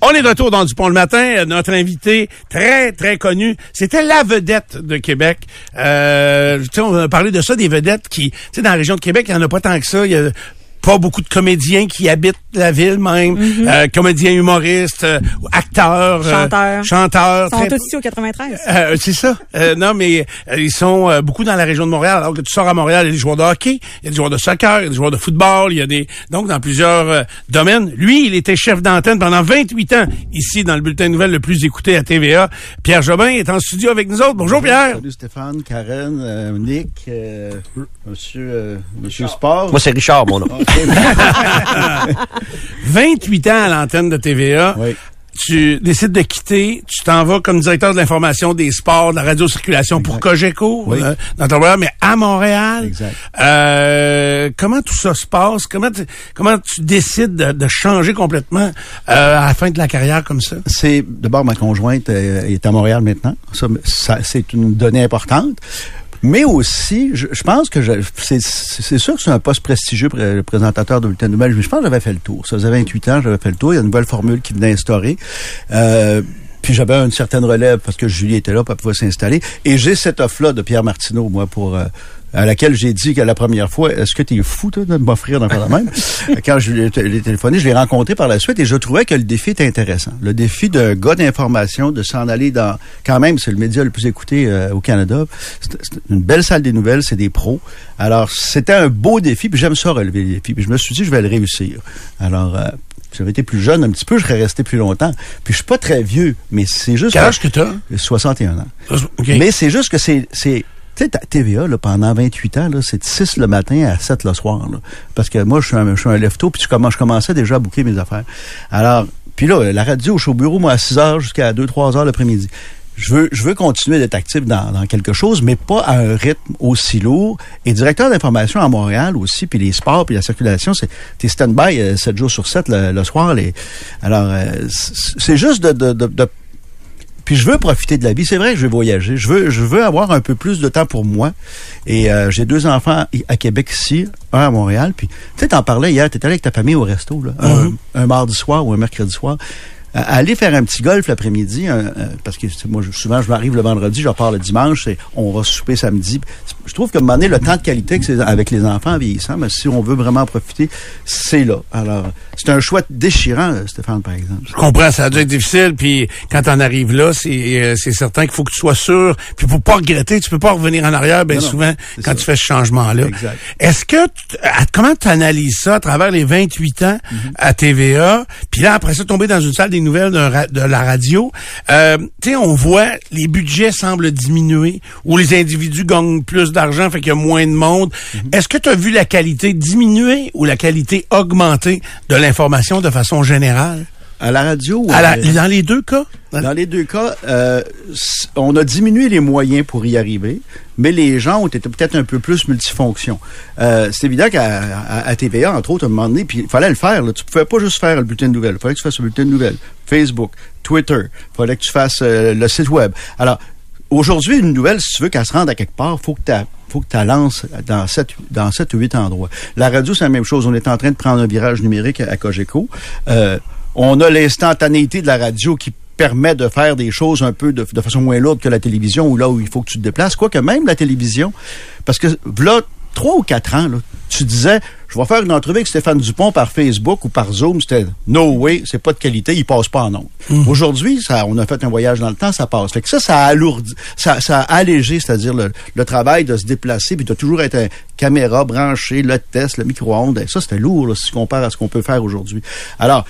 On est de retour dans Dupont le matin. Notre invité très, très connu, c'était la vedette de Québec. Euh, on a parlé de ça, des vedettes qui, tu sais, dans la région de Québec, il n'y en a pas tant que ça. Pas beaucoup de comédiens qui habitent la ville même, Mhm. euh, comédiens humoristes, euh, acteurs, euh, Chanteurs. chanteurs. Ils sont très- tous ici au 93. euh, c'est ça. Euh, non, mais euh, ils sont euh, beaucoup dans la région de Montréal. Alors que tu sors à Montréal, il y a des joueurs de hockey, il y a des joueurs de soccer, il y a des joueurs de football, il y a des donc dans plusieurs euh, domaines. Lui, il était chef d'antenne pendant 28 ans ici dans le bulletin de nouvelles le plus écouté à TVA. Pierre Jobin est en studio avec nous autres. Bonjour Pierre. Salut Stéphane, Karen, euh, Nick, euh, Monsieur, euh, Monsieur Sport. Moi, c'est Richard, mon nom. Ok. 28 ans à l'antenne de TVA. oui. Tu décides de quitter, tu t'en vas comme directeur de l'information des sports, de la radio-circulation pour Cogeco, Oui. euh, dans ton voyage, mais à Montréal. Exact. Euh, comment tout ça se passe? Comment tu, comment tu décides de, de changer complètement euh, à la fin de la carrière comme ça? C'est d'abord ma conjointe euh, est à Montréal maintenant. Ça, ça, c'est une donnée importante. Mais aussi, je, pense que c'est, sûr que c'est un poste prestigieux le présentateur de bulletin de mais je pense que j'avais fait le tour. Ça faisait 28 ans, j'avais fait le tour. Il y a une nouvelle formule qui venait instaurer. Euh, puis j'avais une certaine relève parce que Julie était là, pour pouvoir s'installer. Et j'ai cette offre-là de Pierre Martineau, moi, pour euh, à laquelle j'ai dit que la première fois, est-ce que tu es fou toi, de m'offrir d'un de même? Quand je lui ai t- l'ai téléphoné, je l'ai rencontré par la suite et je trouvais que le défi était intéressant. Le défi d'un gars d'information, de s'en aller dans... Quand même, c'est le média le plus écouté euh, au Canada. C'est une belle salle des nouvelles, c'est des pros. Alors, c'était un beau défi, puis j'aime ça relever les défis. Puis je me suis dit, je vais le réussir. Alors... Euh, si j'avais été plus jeune un petit peu, je serais resté plus longtemps. Puis je suis pas très vieux, mais c'est juste... Quel âge que t'as? 61 ans. Mais c'est juste que c'est, c'est, tu ta TVA, là, pendant 28 ans, c'est de 6 le matin à 7 le soir, là. Parce que moi, je suis un, je suis un lefto, puis je commençais déjà à bouquer mes affaires. Alors, puis là, la radio, je suis au bureau, moi, à 6 heures jusqu'à 2, 3 heures l'après-midi. Je veux, je veux continuer d'être actif dans, dans quelque chose, mais pas à un rythme aussi lourd. Et directeur d'information à Montréal aussi, puis les sports, puis la circulation, c'est t'es stand-by euh, 7 jours sur 7 le, le soir. Les, alors, euh, c'est juste de, de, de, de puis je veux profiter de la vie. C'est vrai que je veux voyager. Je veux, je veux avoir un peu plus de temps pour moi. Et euh, j'ai deux enfants à Québec ici, un à Montréal. Puis tu sais, t'en parlais hier. T'étais allé avec ta famille au resto, là, un, un mardi soir ou un mercredi soir. Euh, aller faire un petit golf l'après-midi, euh, parce que moi, je- souvent, je m'arrive le vendredi, je repars le dimanche, et on va souper samedi. Je trouve que donné, le temps de qualité avec les enfants en vieillissant, mais si on veut vraiment en profiter, c'est là. Alors, c'est un choix déchirant, euh, Stéphane, par exemple. Je comprends, ça a dû être difficile, puis quand t'en arrives là, c'est euh, c'est certain qu'il faut que tu sois sûr, puis pour pas regretter, tu peux pas revenir en arrière bien souvent quand ça. tu fais ce changement-là. Exact. Est-ce que, à- comment tu analyses ça à travers les 28 ans Mhm. à TVA, puis là, après ça, tomber dans une salle des nouvelles de la radio, euh, tu sais, on voit les budgets semblent diminuer, ou les individus gagnent plus d'argent, fait qu'il y a moins de monde. Mhm. Est-ce que tu as vu la qualité diminuer ou la qualité augmenter de l'information de façon générale? À la radio, À la- euh, dans les deux cas? Dans les deux cas, euh, on a diminué les moyens pour y arriver, mais les gens ont été peut-être un peu plus multifonctions. Euh, c'est évident qu'à à, à TVA, entre autres, à un moment donné, puis il fallait le faire. Là. Tu pouvais pas juste faire le bulletin de nouvelles. Il fallait que tu fasses le bulletin de nouvelles. Facebook, Twitter. Il fallait que tu fasses euh, le site web. Alors, aujourd'hui, une nouvelle, si tu veux qu'elle se rende à quelque part, faut que tu faut que tu la lances dans sept, dans sept ou huit endroits. La radio, c'est la même chose. On est en train de prendre un virage numérique à, Cogeco. Euh, on a l'instantanéité de la radio qui permet de faire des choses un peu de, de façon moins lourde que la télévision ou là où il faut que tu te déplaces. Quoique même la télévision, parce que là, trois ou quatre ans, là, tu disais, je vais faire une entrevue avec Stéphane Dupont par Facebook ou par Zoom, c'était no way, c'est pas de qualité, il passe pas en ondes. Aujourd'hui, ça, on a fait un voyage dans le temps, ça passe. Fait que ça, ça a alourdi, ça, ça a allégé, c'est-à-dire le, le travail de se déplacer, puis de toujours être un caméra branchée, le test, le micro-ondes. Ça, c'était lourd, là, si tu compares à ce qu'on peut faire aujourd'hui. Alors,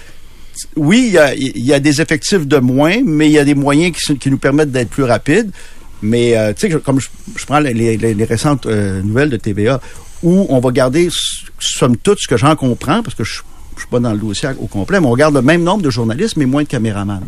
oui, il y a, il y a des effectifs de moins, mais il y a des moyens qui, qui nous permettent d'être plus rapides. Mais, euh, tu sais, comme je, je prends les, les- les récentes euh, nouvelles de TVA, où on va garder, somme toute, ce que j'en comprends, parce que je je suis pas dans le dossier au complet, mais on garde le même nombre de journalistes, mais moins de caméramans.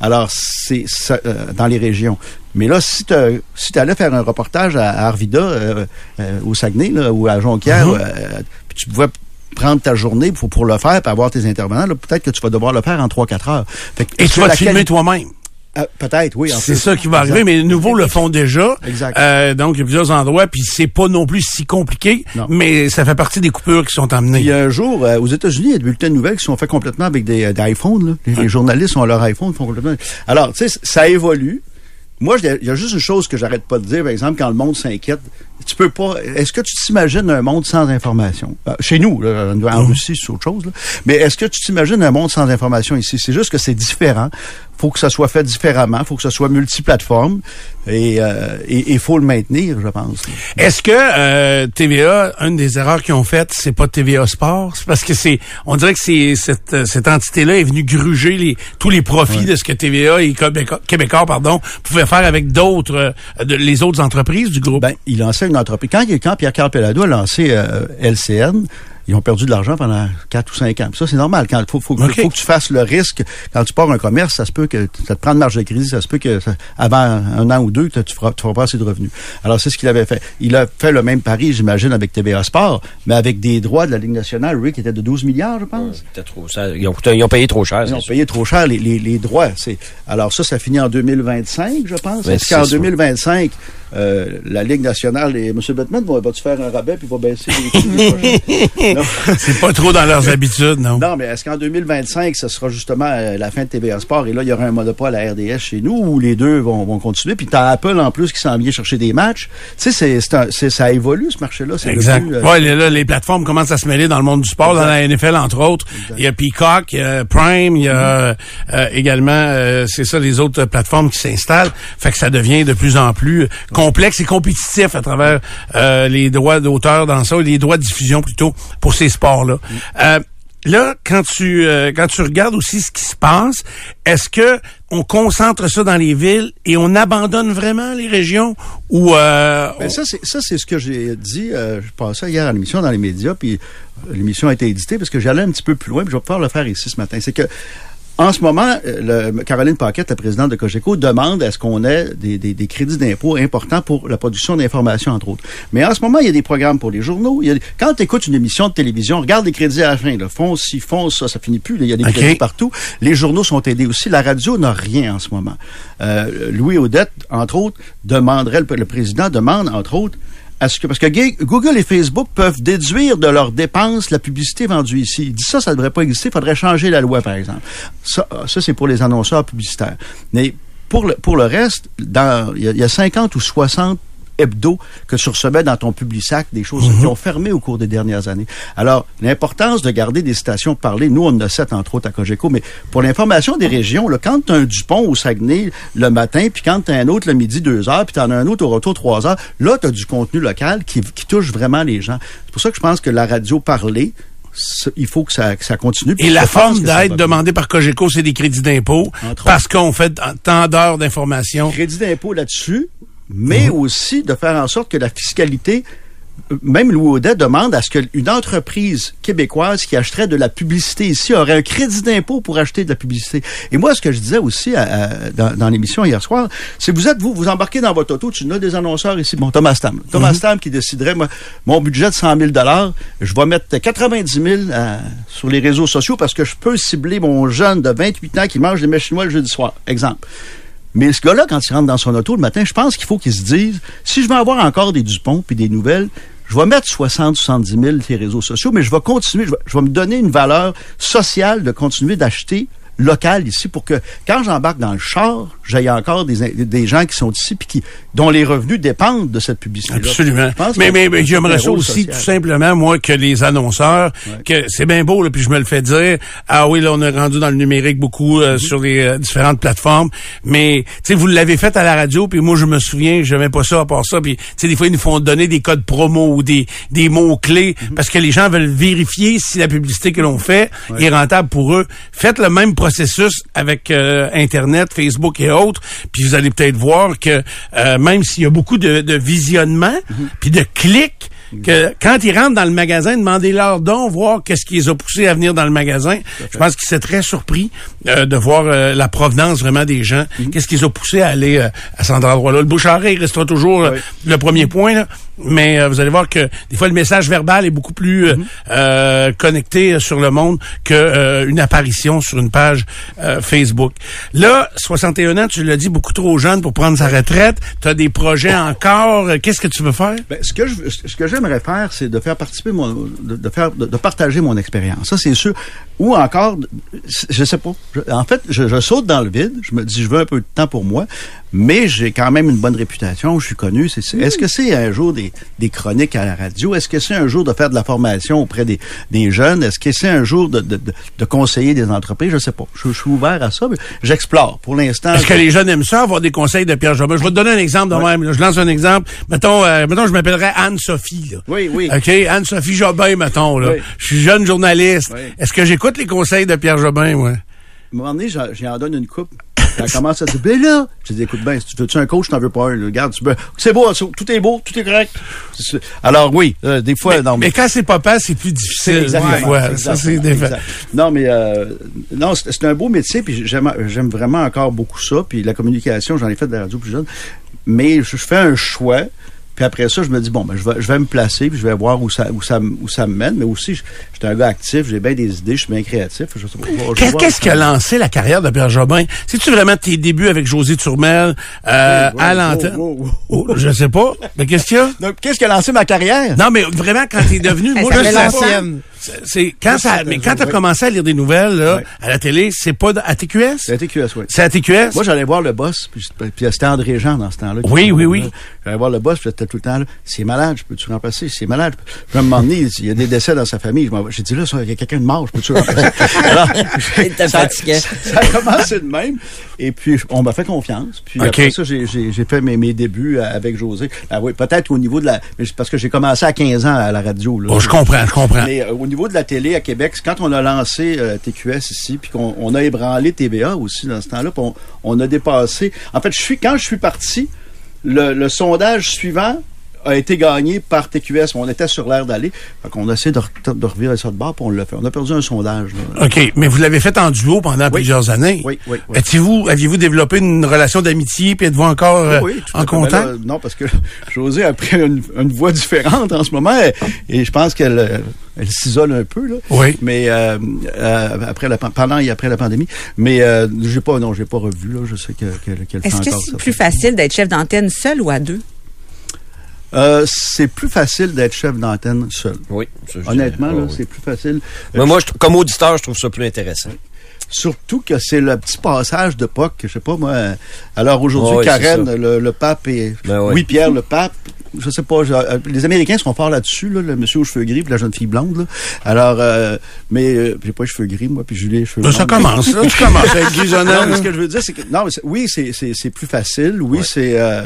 Alors, c'est ça, euh, dans les régions. Mais là, si tu si allais faire un reportage à, à Arvida, euh, euh, au Saguenay, là, ou à Jonquière, Mhm. euh, puis tu pouvais prendre ta journée pour, pour le faire, puis avoir tes intervenants, là, peut-être que tu vas devoir le faire en 3-4 heures. Fait que- Et tu vas te filmer toi-même. Euh, Peut-être, oui. c'est ça qui va Exact. arriver, mais les nouveaux le font déjà. Exact. Euh, donc, il y a plusieurs endroits, puis c'est pas non plus si compliqué, Non. mais ça fait partie des coupures qui sont amenées. Il y a un jour, euh, aux États-Unis, il y a des bulletins de nouvelles qui sont faits complètement avec des, euh, des iPhones. là. Les, les journalistes ont leur iPhone, ils font complètement. Alors, tu sais, ça évolue. Moi, il y a juste une chose que j'arrête pas de dire, par exemple, quand le monde s'inquiète, tu peux pas. Est-ce que tu t'imagines un monde sans information? Euh, Chez nous, là, en Russie, c'est autre chose. là. Mais est-ce que tu t'imagines un monde sans information ici? C'est juste que c'est différent. Faut que ça soit fait différemment. Faut que ça soit multiplateforme et euh, et il faut le maintenir, je pense. Est-ce que euh, TVA, une des erreurs qu'ils ont faites, c'est pas TVA Sport? C'est parce que c'est, on dirait que c'est cette, euh, cette entité-là est venue gruger les, tous les profits de ce que TVA et Québécois, Québécois, pardon, pouvaient faire avec d'autres, euh, les autres entreprises du groupe. Ben, il lançait une entreprise. Quand, quand Pierre Carpellado a lancé euh, LCN, ils ont perdu de l'argent pendant 4 ou 5 ans. Puis ça, c'est normal. Quand faut, faut, OK. faut que tu fasses le risque. Quand tu pars un commerce, ça se peut que ça te prend de marge de crédit, ça se peut que ça- avant un an ou deux, tu tu feras, pas assez de revenus. Alors, c'est ce qu'il avait fait. Il a fait le même pari, j'imagine, avec TVA Sport, mais avec des droits de la Ligue nationale, Rick, qui était de 12 milliards, je pense. C'était trop, ça, ils, ont, coûté- ils ont payé trop cher. Ils ont sûr. payé trop cher les, les, les droits. Alors ça, ça finit en 2025, je pense. Est-ce qu'en c'est ça. 2025, euh, la Ligue nationale et M. Bettman va, va-tu faire un rabais puis va baisser les les c'est pas trop dans leurs habitudes, non? Non, mais est-ce qu'en 2025, ce sera justement euh, la fin de TVA Sport et là, il y aura un monopole à RDS chez nous où les deux vont, vont continuer? Puis t'as Apple en plus qui s'en vient chercher des matchs. Tu sais, c'est, c'est un- c'est- ça évolue ce marché-là. C'est Exact. euh, ouais, là, là, les plateformes commencent à se mêler dans le monde du sport, dans la NFL entre autres. Il y a Peacock, il y a Prime, il y a également, euh, c'est ça, les autres plateformes qui s'installent. Fait que ça devient de plus en plus complexe et compétitif à travers euh, les droits d'auteur dans ça, les droits de diffusion plutôt pour ces sports-là. Euh, Là, quand tu euh, quand tu regardes aussi ce qui se passe, est-ce que on concentre ça dans les villes et on abandonne vraiment les régions ou euh, Ben, ça, c'est ça, c'est ce que j'ai dit. euh, je passais hier à l'émission dans les médias, puis euh, l'émission a été éditée parce que j'allais un petit peu plus loin, puis je vais pouvoir le faire ici ce matin. C'est que en ce moment, euh, le, Caroline Paquette, la présidente de Cogeco, demande à ce qu'on ait des, des, des crédits d'impôt importants pour la production d'informations, entre autres. Mais en ce moment, il y a des programmes pour les journaux. Il y a des- quand tu écoutes une émission de télévision, regarde les crédits à la fin. Là. Font ci, font ça, ça finit plus. là. Il y a des crédits partout. Les journaux sont aidés aussi. La radio n'a rien en ce moment. Euh, Louis Audette, entre autres, demanderait, le, le président demande, entre autres, parce que Google et Facebook peuvent déduire de leurs dépenses la publicité vendue ici. Il dit ça, ça ne devrait pas exister. Il faudrait changer la loi, par exemple. Ça, ça c'est pour les annonceurs publicitaires. Mais pour le, reste, il y a 50 ou 60 hebdo que tu recevais dans ton Publisac, des choses qui ont fermé au cours des dernières années. Alors, l'importance de garder des stations parlées, nous, on en a sept, entre autres, à Cogeco, mais pour l'information des régions, là, quand tu as un Dupont au Saguenay le matin, puis quand tu as un autre le midi, deux heures, puis tu en as un autre au retour, trois heures, là, tu as du contenu local qui, qui touche vraiment les gens. C'est pour ça que je pense que la radio parlée, il faut que ça, que ça continue. Et la forme d'aide demandée par Cogeco, c'est des crédits d'impôt parce qu'on fait tant d'heures d'information. crédit d'impôt là-dessus, mais aussi de faire en sorte que la fiscalité, euh, même Louis Audet demande à ce qu'une entreprise québécoise qui achèterait de la publicité ici aurait un crédit d'impôt pour acheter de la publicité. Et moi, ce que je disais aussi à- à- dans, dans l'émission hier soir, c'est vous êtes, vous, vous embarquez dans votre auto, tu as des annonceurs ici, bon, Thomas Tam. Thomas Tam qui déciderait, moi, mon budget de 100 000 je vais mettre 90 000 à- sur les réseaux sociaux parce que je peux cibler mon jeune de 28 ans qui mange des mets chinois le jeudi soir. Exemple. Mais ce gars-là, quand il rentre dans son auto le matin, je pense qu'il faut qu'il se dise, si je veux avoir encore des Dupont puis des nouvelles, je vais mettre 60, 70 000 sur les réseaux sociaux, mais je vais continuer, vais, je vais me donner une valeur sociale de continuer d'acheter local ici pour que quand j'embarque dans le char, j'aille encore des, des gens qui sont ici puis qui dont les revenus dépendent de cette publicité. Absolument. Je pense Mais, mais, mais j'aimerais ça aussi, social. tout simplement, moi, que les annonceurs, que c'est bien beau, là, puis je me le fais dire, ah oui, là, on est rendu dans le numérique beaucoup Mm-hmm. euh, sur les euh, différentes plateformes, mais, tu sais, vous l'avez fait à la radio, puis moi, je me souviens, je n'aimais pas ça à part ça, puis, tu sais, des fois, ils nous font donner des codes promo ou des, des mots-clés, Mm-hmm. parce que les gens veulent vérifier si la publicité que l'on fait est rentable pour eux. Faites le même processus avec euh, Internet, Facebook et autres, puis vous allez peut-être voir que euh, même s'il y a beaucoup de, de visionnement, Mm-hmm. puis de clics, que quand ils rentrent dans le magasin, demandez-leur donc, voir qu'est-ce qui les a poussés à venir dans le magasin. Je pense qu'ils étaient très surpris euh, de voir euh, la provenance vraiment des gens. Mhm. Qu'est-ce qui les a poussés à aller euh, à cet endroit-là. Le bouche à oreille restera toujours euh, Oui. le premier point, là. mais euh, vous allez voir que des fois le message verbal est beaucoup plus euh, Mhm. connecté sur le monde que euh, une apparition sur une page euh, Facebook. Là, 61 ans, tu l'as dit, beaucoup trop jeune pour prendre sa retraite. Tu as des projets encore? Qu'est-ce que tu veux faire? Ben, ce que je, ce que j'aimerais faire, c'est de faire participer mon, de, faire, de, partager mon expérience. Ça, c'est sûr. Ou encore, je sais pas. En fait, je saute dans le vide. Je me dis, je veux un peu de temps pour moi, mais j'ai quand même une bonne réputation. Je suis connu. C'est, c'est- Est-ce que c'est un jour des, des chroniques à la radio? Est-ce que c'est un jour de faire de la formation auprès des, des jeunes? Est-ce que c'est un jour de, de, de, de conseiller des entreprises? Je sais pas. Je, je suis ouvert à ça, mais j'explore. Pour l'instant, Est-ce que les jeunes aiment ça, avoir des conseils de Pierre Jobin? Je vais te donner un exemple de même. là. Je lance un exemple. Mettons, euh, mettons je m'appellerais Anne-Sophie. là. Oui, oui. OK? Anne-Sophie Jobin, mettons. Là. Oui. Je suis jeune journaliste. Oui. Est-ce que j'écoute les conseils de Pierre Jobin, moi? À un moment donné, j'en donne une coupe. Elle commence à dire, ben là, je dis, écoute bien, si tu veux-tu un coach, t'en veux pas un, là. Regarde, tu peux- c'est beau, tout est beau, tout est correct. Alors oui, euh, des fois, non, Mais quand c'est papa, c'est plus difficile. exactement, Ça, c'est des. Non, mais euh, non, c'est un beau métier, puis j'aime j'aime vraiment encore beaucoup ça, puis la communication, j'en ai fait de la radio plus jeune, mais je fais un choix. Puis après ça, je me dis, bon, ben, je vais, je vais me placer, puis je vais voir où ça, où ça, me- où ça me mène. Mais aussi, je- j'étais un gars actif, j'ai bien des idées, je suis bien créatif. Qu'est-ce qui a lancé la carrière de Pierre Jobin? C'est-tu vraiment tes débuts avec José Turmel euh, à l'antenne? wow, wow. Oh, je sais pas. Mais qu'est-ce qu'il y a? Donc, qu'est-ce qui a lancé ma carrière? Non, mais vraiment, quand t'es devenu, moi, je C'est- quand Ça, mais quand t'as oui. commencé à lire des nouvelles là, Oui. à la télé, c'est pas à TQS. C'est la TQS, oui. C'est à TQS. Moi, j'allais voir le boss, puis, puis c'était André Jean dans ce temps-là. Oui, oui, oui. J'allais voir le boss, puis j'étais tout le temps là. C'est malade, je peux-tu remplacer? C'est malade. Je vais me demander, il y a des décès dans sa famille. J'ai dit là, ça, il y a quelqu'un de mort, je peux-tu remplacer? Alors, était ça, fatigué. ça a commencé de même. Et puis, on m'a fait confiance. Puis OK. après ça, j'ai- j'ai j'ai fait mes, mes débuts avec José. Ah oui, peut-être au niveau de la... parce que j'ai commencé à 15 ans à la radio. Là. Oh, je comprends, je comprends. Mais euh, niveau de la télé à Québec, quand on a lancé euh, TQS ici, puis qu'on on a ébranlé TVA aussi dans ce temps-là, puis on, a dépassé. En fait, je suis quand je suis parti, le sondage suivant a été gagné par TQS. On était sur l'air d'aller. Fait qu'on a essayé de, re- de revirer ça de bord, puis on l'a fait. On a perdu un sondage. là. OK, mais vous l'avez fait en duo pendant plusieurs années. Oui, oui, aviez-vous développé une relation d'amitié, puis êtes-vous encore euh, Oui, tout à en contact? Là, non, parce que José a pris une, une voix différente en ce moment et, et je pense qu'elle euh, elle s'isole un peu là. Oui. Mais euh, euh, après la pendant et après la pandémie, mais euh, j'ai pas non, j'ai pas revu là, je sais que qu'elle fait Est-ce que c'est plus facile d'être chef d'antenne seul ou à deux? Euh, c'est plus facile d'être chef d'antenne seul. Oui. ça, Honnêtement dirais. là, oui. c'est plus facile. Mais moi, je- comme auditeur, je trouve ça plus intéressant. Surtout que c'est le petit passage de POC, je sais pas moi. euh, Alors aujourd'hui, Oh, oui, c'est Karen, le, le pape et Ben oui. oui Pierre le pape. Je sais pas, je- euh, les Américains sont forts là-dessus, là, le monsieur aux cheveux gris puis la jeune fille blonde. Là. Alors, euh, mais euh, j'ai pas les cheveux gris moi, puis Julie les cheveux Ben, ça commence, là. Tu commences à être grisonnant. Non, mais ce que je veux dire, c'est que non, mais c'est- oui, c'est c'est c'est plus facile. Oui, c'est euh,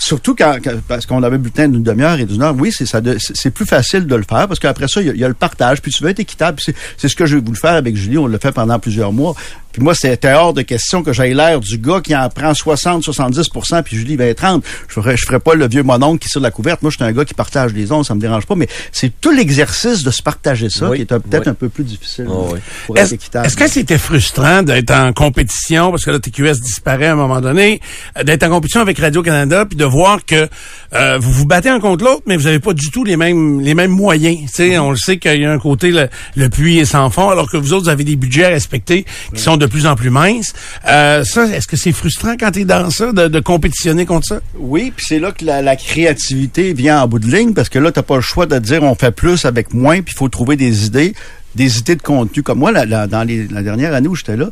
Surtout quand, parce qu'on avait bulletin d'une demi-heure et d'une heure, oui, c'est ça, c'est plus facile de le faire parce qu'après ça, il y, a- le partage, puis tu veux être équitable. C'est c'est ce que j'ai voulu faire avec Julie, on l'a fait pendant plusieurs mois. Puis moi, c'était hors de question que j'aille l'air du gars qui en prend 60, 70% puis Julie va être 30. Je ferais, je ferais pas le vieux mononcle qui est sur la couverte. Moi, je suis un gars qui partage les ondes, ça me dérange pas, mais c'est tout l'exercice de se partager ça Oui, qui est peut-être oui. un peu plus difficile Oh, oui. pour être Est-ce équitable. est-ce que c'était frustrant d'être en compétition, parce que la TQS disparaît à un moment donné, euh, d'être en compétition avec Radio-Canada, puis de voir que euh, vous vous battez un contre l'autre, mais vous n'avez pas du tout les mêmes les mêmes moyens. Tu sais, on le sait qu'il y a un côté, le, le puits est sans fond, alors que vous autres, vous avez des budgets à respecter qui sont de plus en plus minces. Euh, ça, est-ce que c'est frustrant quand tu es dans ça, de, de compétitionner contre ça? Oui, puis c'est là que la, la créativité vient en bout de ligne parce que là, t'as pas le choix de dire on fait plus avec moins, puis il faut trouver des idées, des idées de contenu. Comme moi, la, la- dans les- la dernière année où j'étais là,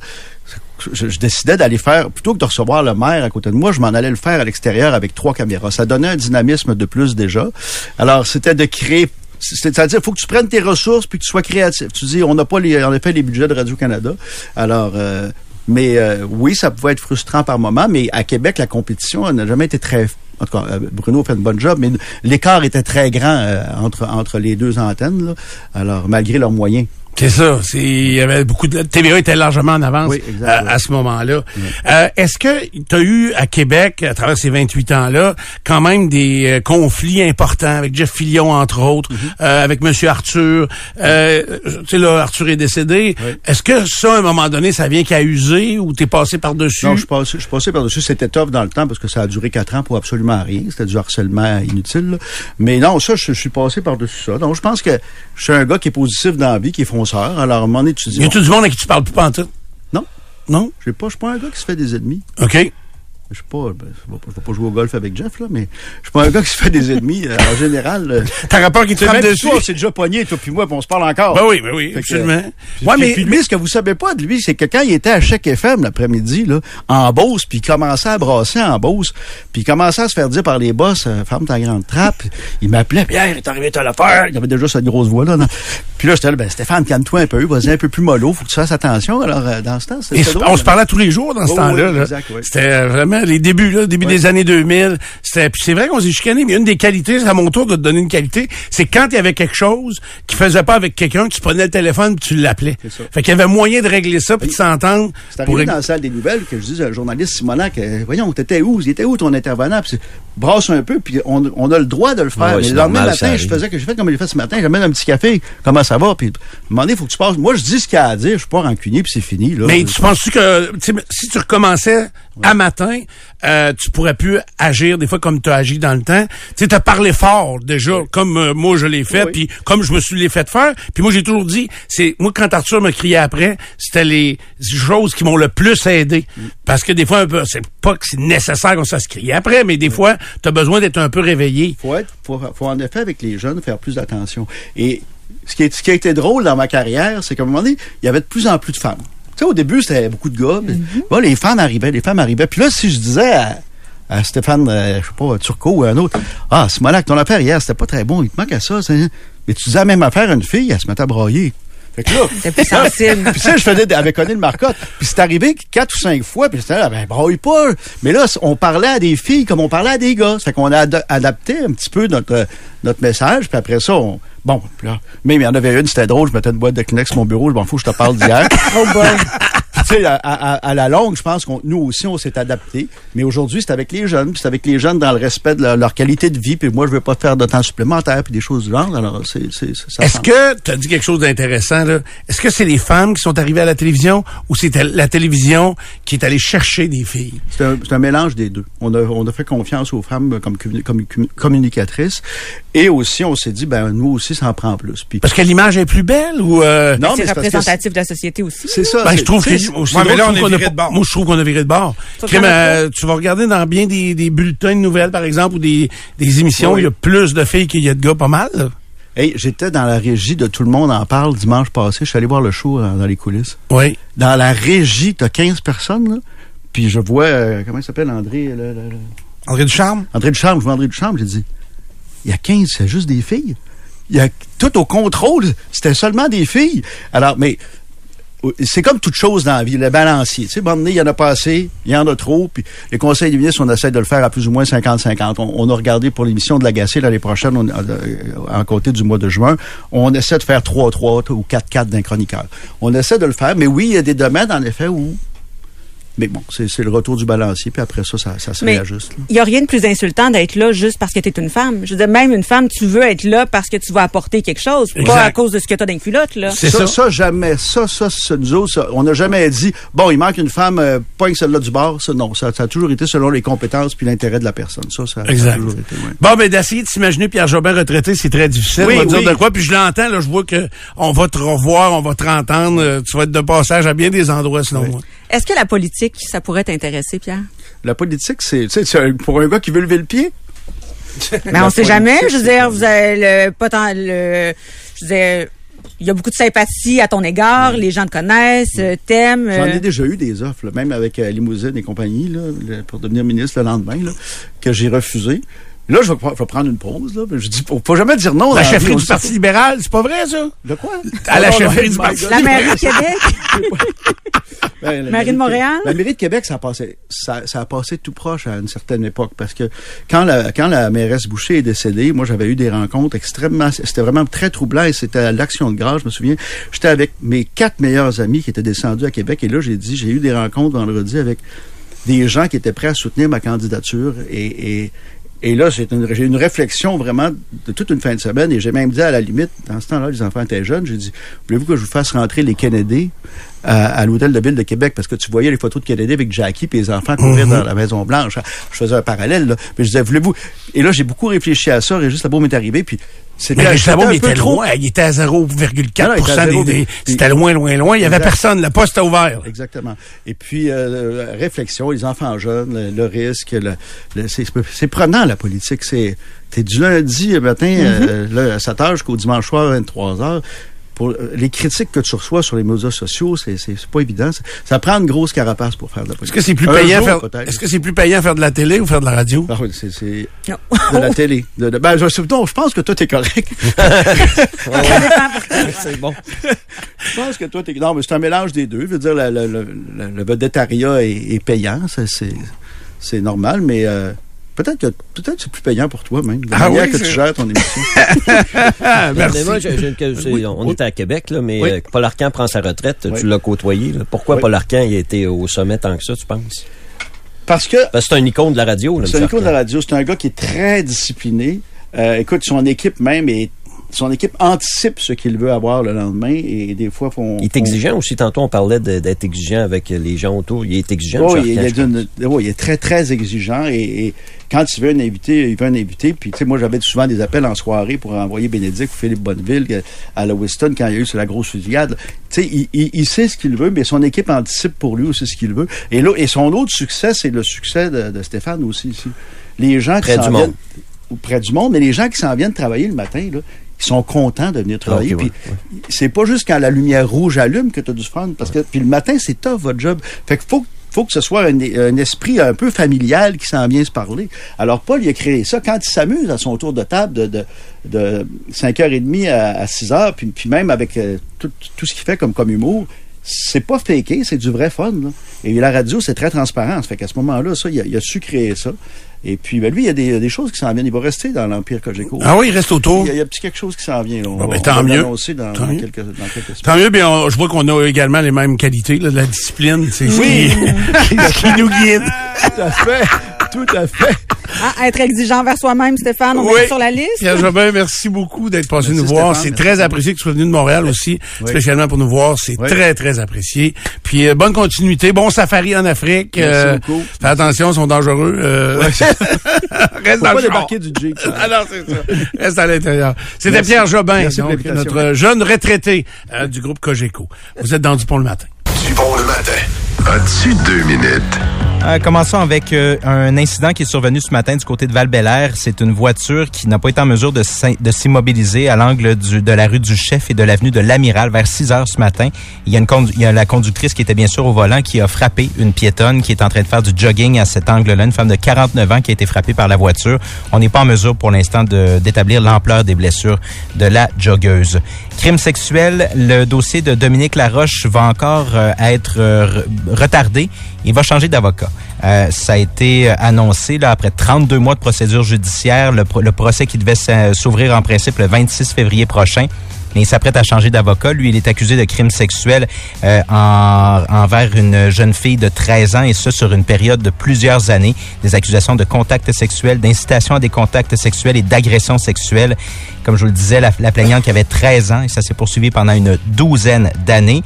je, décidais d'aller faire, plutôt que de recevoir le maire à côté de moi, je m'en allais le faire à l'extérieur avec trois caméras. Ça donnait un dynamisme de plus déjà. Alors, c'était de créer c'est-à-dire, il faut que tu prennes tes ressources puis que tu sois créatif. Tu dis, on n'a pas les, en effet les budgets de Radio-Canada. Alors, euh, mais euh, oui, ça pouvait être frustrant par moment, mais à Québec, la compétition n'a jamais été très... En tout cas, euh, Bruno fait une bonne job, mais l'écart était très grand entre, entre les deux antennes, alors malgré leurs moyens. C'est ça. C'est, il y avait beaucoup de, TVA était largement en avance Oui, exact, à, à ce moment-là. Euh, est-ce que tu as eu à Québec, à travers ces 28 ans-là, quand même des euh, conflits importants avec Jeff Fillion, entre autres, Mm-hmm. euh, avec Monsieur Arthur? Euh, tu sais, là, Arthur est décédé. Oui. Est-ce que ça, à un moment donné, ça vient qu'à user ou t'es passé par-dessus? Non, je suis passé, je par-dessus. C'était tough dans le temps parce que ça a duré quatre ans pour absolument rien. C'était du harcèlement inutile. là. Mais non, ça, je, je suis passé par-dessus ça. Donc, je pense que je suis un gars qui est positif dans la vie, qui est fonceur. Alors, te dis, y a bon, tout du monde à qui tu parles plus pantoute? non, Non? je sais pas, je suis pas un gars qui se fait des ennemis. OK. Je suis pas, ben, je vais pas- jouer au golf avec Jeff, là, mais je suis pas un gars qui se fait des ennemis. euh, en général, euh, T'as rapport qui te frappe dessus? toi, c'est déjà pogné, toi puis moi, puis on se parle encore. Ben oui, ben oui, Fait absolument. Puis- ouais, mais, ce que vous savez pas de lui, c'est que quand il était à Chèque FM l'après-midi, là, en Beauce, puis il commençait à brasser en Beauce, puis il commençait à se faire dire par les boss, euh, ferme ta grande trappe. Il m'appelait, Pierre, il est arrivé à l'affaire. Il avait déjà cette grosse voix-là. Puis là, j'étais là, ben, Stéphane, calme-toi un peu, vas-y un peu plus mollo, faut que tu fasses attention. Alors, euh, dans ce temps, c'était on se parlait tous les jours dans ce Oh, temps-là. oui, là. exact, oui. C'était euh, vraiment les débuts, là, début Oui. des années 2000. C'était, puis c'est vrai qu'on s'est chicané, mais une des qualités, c'est à mon tour de te donner une qualité, c'est quand il y avait quelque chose qui faisait pas avec quelqu'un, tu prenais le téléphone puis tu l'appelais. C'est ça. Fait qu'il y avait moyen de régler ça puis de s'entendre. C'est arrivé dans la salle des nouvelles que je dis à un journaliste Simonac, euh, voyons, t'étais où? Il était où ton intervenant? Puis brasse un peu, puis on, on a le droit de le faire. Ouais, mais c'est le lendemain matin, je faisais que j'ai fait comme j'ai fait ce matin, j'amène un petit café, comment ça va? Puis, à un moment donné, il faut que tu passes. Moi, je dis ce qu'il y a à dire, je suis pas rancunier, puis c'est fini. Là. Mais tu penses-tu que si tu recommençais à matin, euh, tu pourrais plus agir des fois comme tu as agi dans le temps. Tu sais, t'as parlé fort déjà, comme euh, moi je l'ai fait, Oui. puis comme je me suis les fait faire. Puis moi j'ai toujours dit, c'est moi quand Arthur me criait après, c'était les choses qui m'ont le plus aidé. Parce que des fois, un peu, c'est pas que c'est nécessaire qu'on se crier après, mais des fois, tu as besoin d'être un peu réveillé. faut être, faut, faut en effet avec les jeunes faire plus d'attention. Et ce qui, est, ce qui a été drôle dans ma carrière, c'est qu'à un moment donné, il y avait de plus en plus de femmes. Tu sais, au début, c'était beaucoup de gars. mais bon, les femmes arrivaient, les femmes arrivaient. Puis là, si je disais à, à Stéphane, euh, je sais pas, Turcot ou un autre, ah, Simonac, ton affaire hier, c'était pas très bon, il te manque à ça. Mais tu disais la même affaire à une fille, elle se mettait à brailler. Fait que là, C'était plus sensible. puis ça, je faisais avec Connie le Marcotte. Puis c'est arrivé quatre ou cinq fois, puis j'étais là, ben, braille pas. Mais là, on parlait à des filles comme on parlait à des gars. Ça fait qu'on a ad- adapté un petit peu notre, euh, notre message, puis après ça, on, bon, là, même il y en avait une, c'était drôle, je mettais une boîte de Kleenex sur mon bureau, je m'en fous, je te parle d'hier. Oh boy. Puis, tu sais, à, à- à la longue, je pense qu'on nous aussi, on s'est adapté. Mais aujourd'hui, c'est avec les jeunes, puis c'est avec les jeunes dans le respect de leur, leur qualité de vie, puis moi, je veux pas faire de temps supplémentaire, puis des choses du genre. Alors, c'est, c'est, c'est- ça Est-ce que tu as dit quelque chose d'intéressant là Est-ce que c'est les femmes qui sont arrivées à la télévision ou c'était la télévision qui est allée chercher des filles? C'est un, c'est un mélange des deux. On a, on a fait confiance aux femmes comme, comme- commu- communicatrices. Et aussi, on s'est dit, ben, nous aussi, ça en prend plus. Puis, Parce que l'image est plus belle ou euh, non, c'est mais c'est parce que représentatif de la société aussi. C'est ça. Ben, c'est- je trouve que Ouais, mais là, on est viré de bord. Moi, je trouve qu'on a viré de bord. Euh, tu vas regarder dans bien des, des bulletins de nouvelles, par exemple, ou des, des émissions, Oui. il y a plus de filles qu'il y a de gars, pas mal. là. Hey, j'étais dans la régie de Tout le monde en parle dimanche passé. Je suis allé voir le show dans, dans les coulisses. Oui. Dans la régie, t'as 15 personnes, là. Puis je vois, euh, comment il s'appelle, André, le- le- le- André Ducharme? André Ducharme, je vois André Ducharme, j'ai dit, il y a 15, c'est juste des filles. Il y a tout au contrôle, c'était seulement des filles. Alors, mais euh, c'est comme toute chose dans la vie, le balancier. Tu sais, bon, il y en a pas assez, il y en a trop, puis les conseils des ministres, on essaie de le faire à plus ou moins 50-50. On, on a regardé pour l'émission de l'agacé l'année prochaine, on, euh, en côté du mois de juin, on essaie de faire 3-3 ou 4-4 d'un chroniqueur. On essaie de le faire, mais oui, il y a des domaines, en effet, où... Mais bon, c'est c'est le retour du balancier, puis après ça, ça, ça se Mais réajuste. il y a rien de plus insultant d'être là juste parce que tu es une femme. Je veux dire, même une femme, tu veux être là parce que tu vas apporter quelque chose, Exact. pas à cause de ce que tu as dans les culottes, là. C'est ça, ça. ça, jamais. Ça, ça, ça, nous autres, ça, on n'a jamais dit, bon, il manque une femme, euh, pas que celle-là du bord. Ça, non, ça, ça a toujours été selon les compétences puis l'intérêt de la personne. Ça, ça, ça a Exact. toujours été, ouais. Bon, ben d'essayer de s'imaginer Pierre Jobin retraité, c'est très difficile. Oui, on va dire oui. de quoi. Puis je l'entends, là, je vois que on va te revoir, on va te entendre. euh, Tu vas être de passage à bien des endroits, selon moi. Est-ce que la politique, ça pourrait t'intéresser, Pierre? La politique, c'est, c'est pour un gars qui veut lever le pied? Mais on sait jamais. Je veux dire, vous avez le le, je veux dire, il y a beaucoup de sympathie à ton égard. Les gens te connaissent, euh, t'aiment. J'en euh, ai déjà eu des offres, là, même avec euh, Limousine et compagnie, là, pour devenir ministre le lendemain, là, que j'ai refusé. Là, je vais, je vais prendre une pause. Là. Je dis, faut, faut jamais dire non. La chefferie du Parti libéral, c'est pas vrai, ça? De quoi? À la chefferie non, du Parti God. La mairie de Québec. Ben, la Mairie de Montréal? La mairie de Québec, ça a passé, ça, ça a passé tout proche à une certaine époque parce que quand la, quand la mairesse Boucher est décédée, moi, j'avais eu des rencontres extrêmement, c'était vraiment très troublant et c'était à l'Action de grâce, je me souviens. J'étais avec mes quatre meilleurs amis qui étaient descendus à Québec et là, j'ai dit, j'ai eu des rencontres vendredi avec des gens qui étaient prêts à soutenir ma candidature et, et et là, c'est une, j'ai eu une réflexion vraiment de toute une fin de semaine et j'ai même dit à la limite, dans ce temps-là, les enfants étaient jeunes, j'ai dit, voulez-vous que je vous fasse rentrer les Kennedy à, à l'hôtel de ville de Québec? Parce que tu voyais les photos de Kennedy avec Jackie et les enfants courir dans la Maison Blanche. Je faisais un parallèle, là. Mais je disais, voulez-vous... Et là, j'ai beaucoup réfléchi à ça. Régis Labo m'est arrivé, puis c'était Mais un il était trop- loin. Il était à 0,4 Non, non, il était à des- des- C'était loin, loin, loin. Il y avait personne. Le poste était ouvert. Exactement. Et puis, euh, réflexion, les enfants jeunes, le, le risque, le, le- c'est, c'est prenant, la politique. C'est, t'es du lundi matin euh, là, à 7 heures jusqu'au dimanche soir à 23 heures. Pour, euh, les critiques que tu reçois sur les médias sociaux, c'est, pas évident. Ça, ça prend une grosse carapace pour faire de la Est-ce politique. que c'est plus payant jour, faire, est-ce que c'est plus payant faire de la télé ou faire de la radio? Ah oui, c'est, de la télé. De, de- ben, je, non, je pense que toi, t'es correct. C'est bon. Je pense que toi, t'es. Non, mais c'est un mélange des deux. Je veux dire, le, le, le, le- le vedettariat est, est payant. c'est normal, mais euh, peut-être que peut-être c'est plus payant pour toi même. La Ah manière oui, que tu gères ton émission. Mais merci. moi, on est à Québec, là, mais Oui. euh, Paul Arcan prend sa retraite. Oui. Tu l'as côtoyé. là. Pourquoi Oui. Paul Arcan il a été au sommet tant que ça, tu penses? Parce que Parce que c'est un icône de la radio. là, c'est un écho de la radio. C'est un gars qui est très discipliné. Euh, écoute, son équipe même est. Son équipe anticipe ce qu'il veut avoir le lendemain et des fois font. Il est exigeant aussi. Tantôt, on parlait d'être exigeant avec les gens autour. Il est exigeant, Oui, M. il, est il est très, très exigeant et, et quand il veut un invité, il veut un invité. Puis, tu sais, moi, j'avais souvent des appels en soirée pour envoyer Bénédicte ou Philippe Bonneville à Lewiston quand il y a eu sur la grosse fusillade. Tu sais, il, il- il sait ce qu'il veut, mais son équipe anticipe pour lui aussi ce qu'il veut. Et, là, et son autre succès, c'est le succès de, de Stéphane aussi ici. Les gens Près qui du monde. Ou près du monde, mais les gens qui s'en viennent travailler le matin, là, ils sont contents de venir travailler. ouais, puis c'est pas juste quand la lumière rouge allume que tu as du fun, parce que puis le matin, c'est tough votre job. Fait que faut faut que ce soit un, un esprit un peu familial qui s'en vient se parler. Alors, Paul, il a créé ça quand il s'amuse à son tour de table de, de, de 5h30 à, à 6h, puis, puis même avec euh, tout, tout ce qu'il fait comme, comme humour, c'est pas faké, c'est du vrai fun. là. Et la radio, c'est très transparent. Ça fait qu'à ce moment-là, ça, il a, il a su créer ça. Et puis, ben, lui, il y a des, des choses qui s'en viennent. Il va rester dans l'Empire Cogeco. Ah oui, il reste autour. Il y a, il y a petit quelque chose qui s'en vient. là. On va, ben, on tant va mieux. l'annoncer dans, Tant dans mieux. quelques, dans quelques semaines. Tant mieux, bien, on- je vois qu'on a également les mêmes qualités, là, de la discipline. C'est ce qui- qui nous guide. Tout à fait. Tout à fait. Ah, être exigeant envers soi-même, Stéphane, on Oui. ça sur la liste. Pierre Jobin, merci beaucoup d'être passé Merci, nous voir. Stéphane, C'est merci. très apprécié que tu sois venu de Montréal aussi, Oui. spécialement pour nous voir. C'est Oui. très, très apprécié. Puis euh, bonne continuité, bon safari en Afrique. Merci beaucoup. Fais attention, ils sont dangereux. Euh, Reste Faut dans pas le char. débarquer du ça. Ah non, c'est ça. Reste à l'intérieur. C'était Merci. Pierre Jobin, Merci donc, notre jeune retraité euh, du groupe Cogeco. Vous êtes dans Dupont le matin. Dupont le matin. As-tu deux minutes? Euh, commençons avec euh, un incident qui est survenu ce matin du côté de val C'est une voiture qui n'a pas été en mesure de s'immobiliser à l'angle de la rue du Chef et de l'avenue de l'Amiral vers 6 heures ce matin. Il y, a la conductrice qui était bien sûr au volant qui a frappé une piétonne qui est en train de faire du jogging à cet angle-là, une femme de 49 ans qui a été frappée par la voiture. On n'est pas en mesure pour l'instant d'établir l'ampleur des blessures de la joggeuse. Crime sexuel, le dossier de Dominique Laroche va encore euh, être re- retardé. Il va changer d'avocat. Euh, ça a été euh, annoncé là, après 32 mois de procédure judiciaire, le, pro- le procès qui devait s'ouvrir en principe le 26 février prochain. Mais il s'apprête à changer d'avocat. Lui, il est accusé de crime sexuel euh, en- envers une jeune fille de 13 ans et ce sur une période de plusieurs années. Des accusations de contact sexuel, d'incitation à des contacts sexuels et d'agression sexuelle. Comme je vous le disais, la, la plaignante qui avait 13 ans et ça s'est poursuivi pendant une douzaine d'années.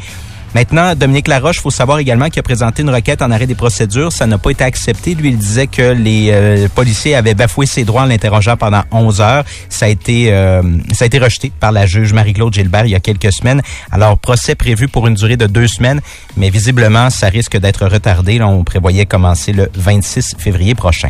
Maintenant, Dominique Laroche, faut savoir également qu'il a présenté une requête en arrêt des procédures. Ça n'a pas été accepté. Lui, il disait que les euh, policiers avaient bafoué ses droits en l'interrogeant pendant 11 heures. Ça a été euh, ça a été rejeté par la juge Marie-Claude Gilbert il y a quelques semaines. Alors, procès prévu pour une durée de deux semaines, mais visiblement, ça risque d'être retardé. Là, on prévoyait commencer le 26 février prochain.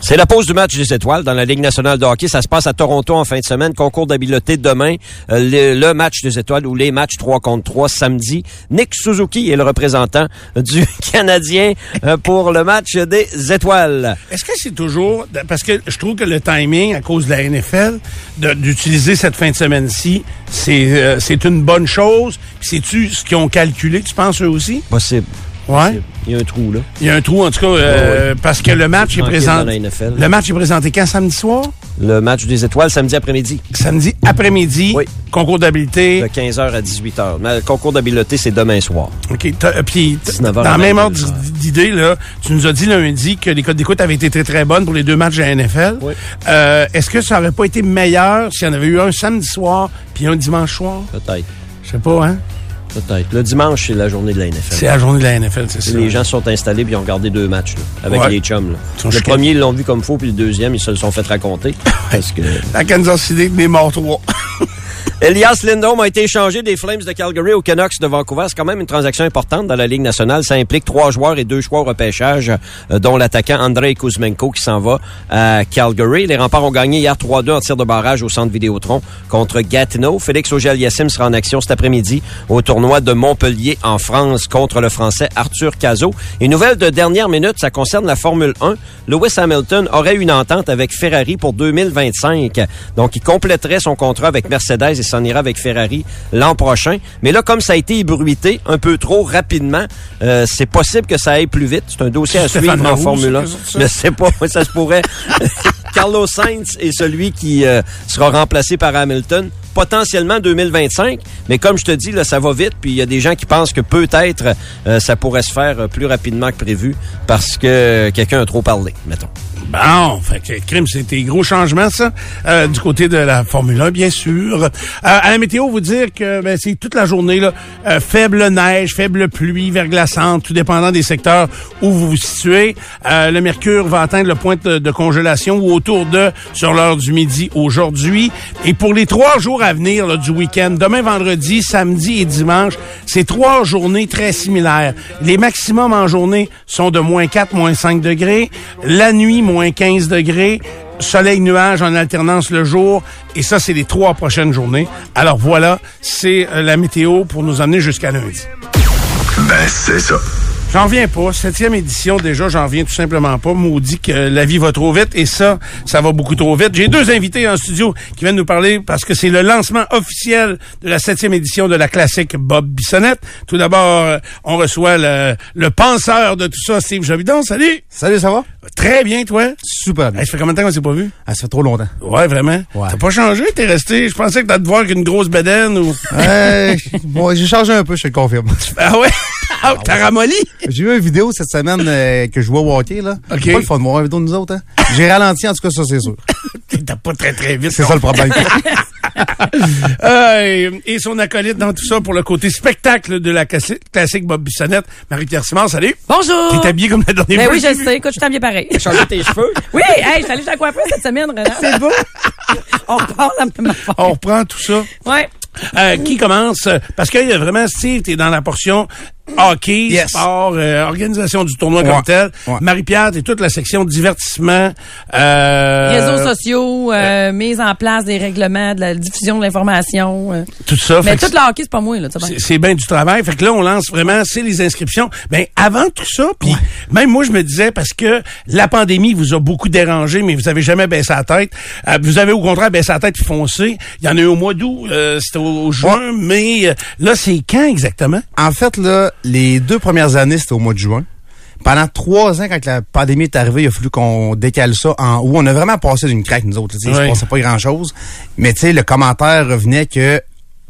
C'est la pause du match des étoiles dans la Ligue nationale de hockey. Ça se passe à Toronto en fin de semaine. Concours d'habileté demain. Euh, le, le match des étoiles ou les matchs 3 contre 3 samedi. Nick Suzuki est le représentant du Canadien euh, pour le match des étoiles. Est-ce que c'est toujours... Parce que je trouve que le timing, à cause de la NFL, d'utiliser cette fin de semaine-ci, c'est euh, c'est une bonne chose. C'est-tu ce qu'ils ont calculé, tu penses, eux aussi? Possible. Ouais. Il y a un trou, là. Il y a un trou, en tout cas, euh, parce que le match est présenté... Le match est présenté quand, samedi soir? Le match des étoiles samedi après-midi. Samedi après-midi, Oui. concours d'habileté. De 15h à 18h. Mais le concours d'habileté, c'est demain soir. OK. euh, Puis, t- 19 dans le même à ordre 22 heures. d'idée, là, tu nous as dit lundi que les codes d'écoute avaient été très, très bonnes pour les deux matchs de la NFL. Oui. Euh, Est-ce que ça aurait pas été meilleur s'il y en avait eu un samedi soir puis un dimanche soir? Peut-être. Je sais pas, hein? Peut-être. Le dimanche, c'est la journée de la NFL. C'est la journée de la NFL, c'est ça. Les gens sont installés puis ils ont regardé deux matchs là, avec Ouais. les chums. Là. Le chiqués. premier, ils l'ont vu comme faux, puis le deuxième, ils se le sont fait raconter. Parce que La Kansas City, mais mort trois. Elias Lindholm a été échangé des Flames de Calgary aux Canucks de Vancouver. C'est quand même une transaction importante dans la Ligue nationale. Ça implique trois joueurs et deux choix au repêchage, euh, dont l'attaquant Andrei Kuzmenko qui s'en va à Calgary. Les remparts ont gagné hier 3-2 en tir de barrage au centre Vidéotron contre Gatineau. Félix Auger-Aliassime sera en action cet après-midi au tournoi de Montpellier en France contre le Français Arthur Cazot. Et nouvelle de dernière minute, ça concerne la Formule 1. Lewis Hamilton aurait une entente avec Ferrari pour 2025. Donc, il compléterait son contrat avec Mercedes et s'en ira avec Ferrari l'an prochain. Mais là, comme ça a été ébruité un peu trop rapidement, euh, c'est possible que ça aille plus vite. C'est un dossier à Stéphane suivre en Formule 1. c'est ça? Je sais pas, ça se pourrait. Carlos Sainz est celui qui euh, sera remplacé par Hamilton potentiellement 2025, mais comme je te dis, là, ça va vite, puis il y a des gens qui pensent que peut-être euh, ça pourrait se faire plus rapidement que prévu parce que quelqu'un a trop parlé, mettons. Bon, fait que crime, c'était gros changements, ça, euh, du côté de la Formule 1, bien sûr. Euh, à la météo, vous dire que ben, c'est toute la journée, là, euh, faible neige, faible pluie, verglaçante, tout dépendant des secteurs où vous vous situez. Euh, le mercure va atteindre le point de, congélation ou autour de sur l'heure du midi aujourd'hui. Et pour les trois jours à venir là, du week-end, demain, vendredi, samedi et dimanche, c'est trois journées très similaires. Les maximums en journée sont de moins 4, moins 5 degrés. La nuit, 15 degrés. Soleil, nuage en alternance le jour. Et ça, c'est les trois prochaines journées. Alors voilà, c'est euh, la météo pour nous amener jusqu'à lundi. Ben, c'est ça. J'en reviens pas. Septième édition, déjà, j'en reviens tout simplement pas. Maudit que la vie va trop vite. Et ça, ça va beaucoup trop vite. J'ai deux invités en studio qui viennent nous parler parce que c'est le lancement officiel de la septième édition de la classique Bob Bissonnette. Tout d'abord, euh, on reçoit le, le penseur de tout ça, Steve Jovidon. Salut! Salut, ça va? Très bien, toi. Super bien. Hey, ça fait combien de temps qu'on s'est pas vu? Ah, ça fait trop longtemps. Ouais, vraiment. Ouais. T'as pas changé, t'es resté? Je pensais que t'as te voir qu'une grosse bedaine ou. Euh, bon, j'ai changé un peu, je te le confirme. Ah ouais? Ah, t'as ramolli? J'ai vu une vidéo cette semaine euh, que je vois au hockey, là. Ok. C'est pas le fun de voir une vidéo de nous autres, hein. J'ai ralenti, en tout cas, ça, c'est sûr. T'as pas très très vite. C'est ça le problème. Euh, et- son acolyte dans tout ça pour le côté spectacle de la classi- classique Bob Bissonnette. Marie-Pierre Simard, salut. Bonjour! T'es habillé comme la dernière Ben fois. oui, que je sais. Écoute, je suis bien pareil. Changer tes cheveux? Oui, hey, je suis allée chez la coiffeuse cette semaine, Renan. C'est beau. On repart la même affaire. On reprend tout ça? Ouais. Euh, qui commence? Euh, Parce qu'il y a vraiment, Steve, t'es dans la portion hockey, Yes. sport, euh, organisation du tournoi comme tel. Ouais. Marie-Pierre, t'es toute la section divertissement. Euh, Réseaux sociaux, euh, mise en place des règlements, de la diffusion de l'information. euh. Tout ça. Mais tout le hockey, c'est pas moi, là. tu sais bien. C'est- C'est bien du travail. Fait que là, on lance vraiment, c'est les inscriptions. Ben, avant tout ça, puis même moi, je me disais, parce que la pandémie vous a beaucoup dérangé, mais vous avez jamais baissé la tête. Euh, vous avez au contraire baissé la tête et foncé. Il y en a eu au mois d'août, euh, c'était au juin, mais euh, là, c'est quand exactement? en fait, là, les deux premières années, c'était au mois de juin. Pendant trois ans, quand la pandémie est arrivée, il a fallu qu'on décale ça en août. On a vraiment passé d'une craque, nous autres. Il Oui. se passait pas grand-chose. Mais tu sais, le commentaire revenait que,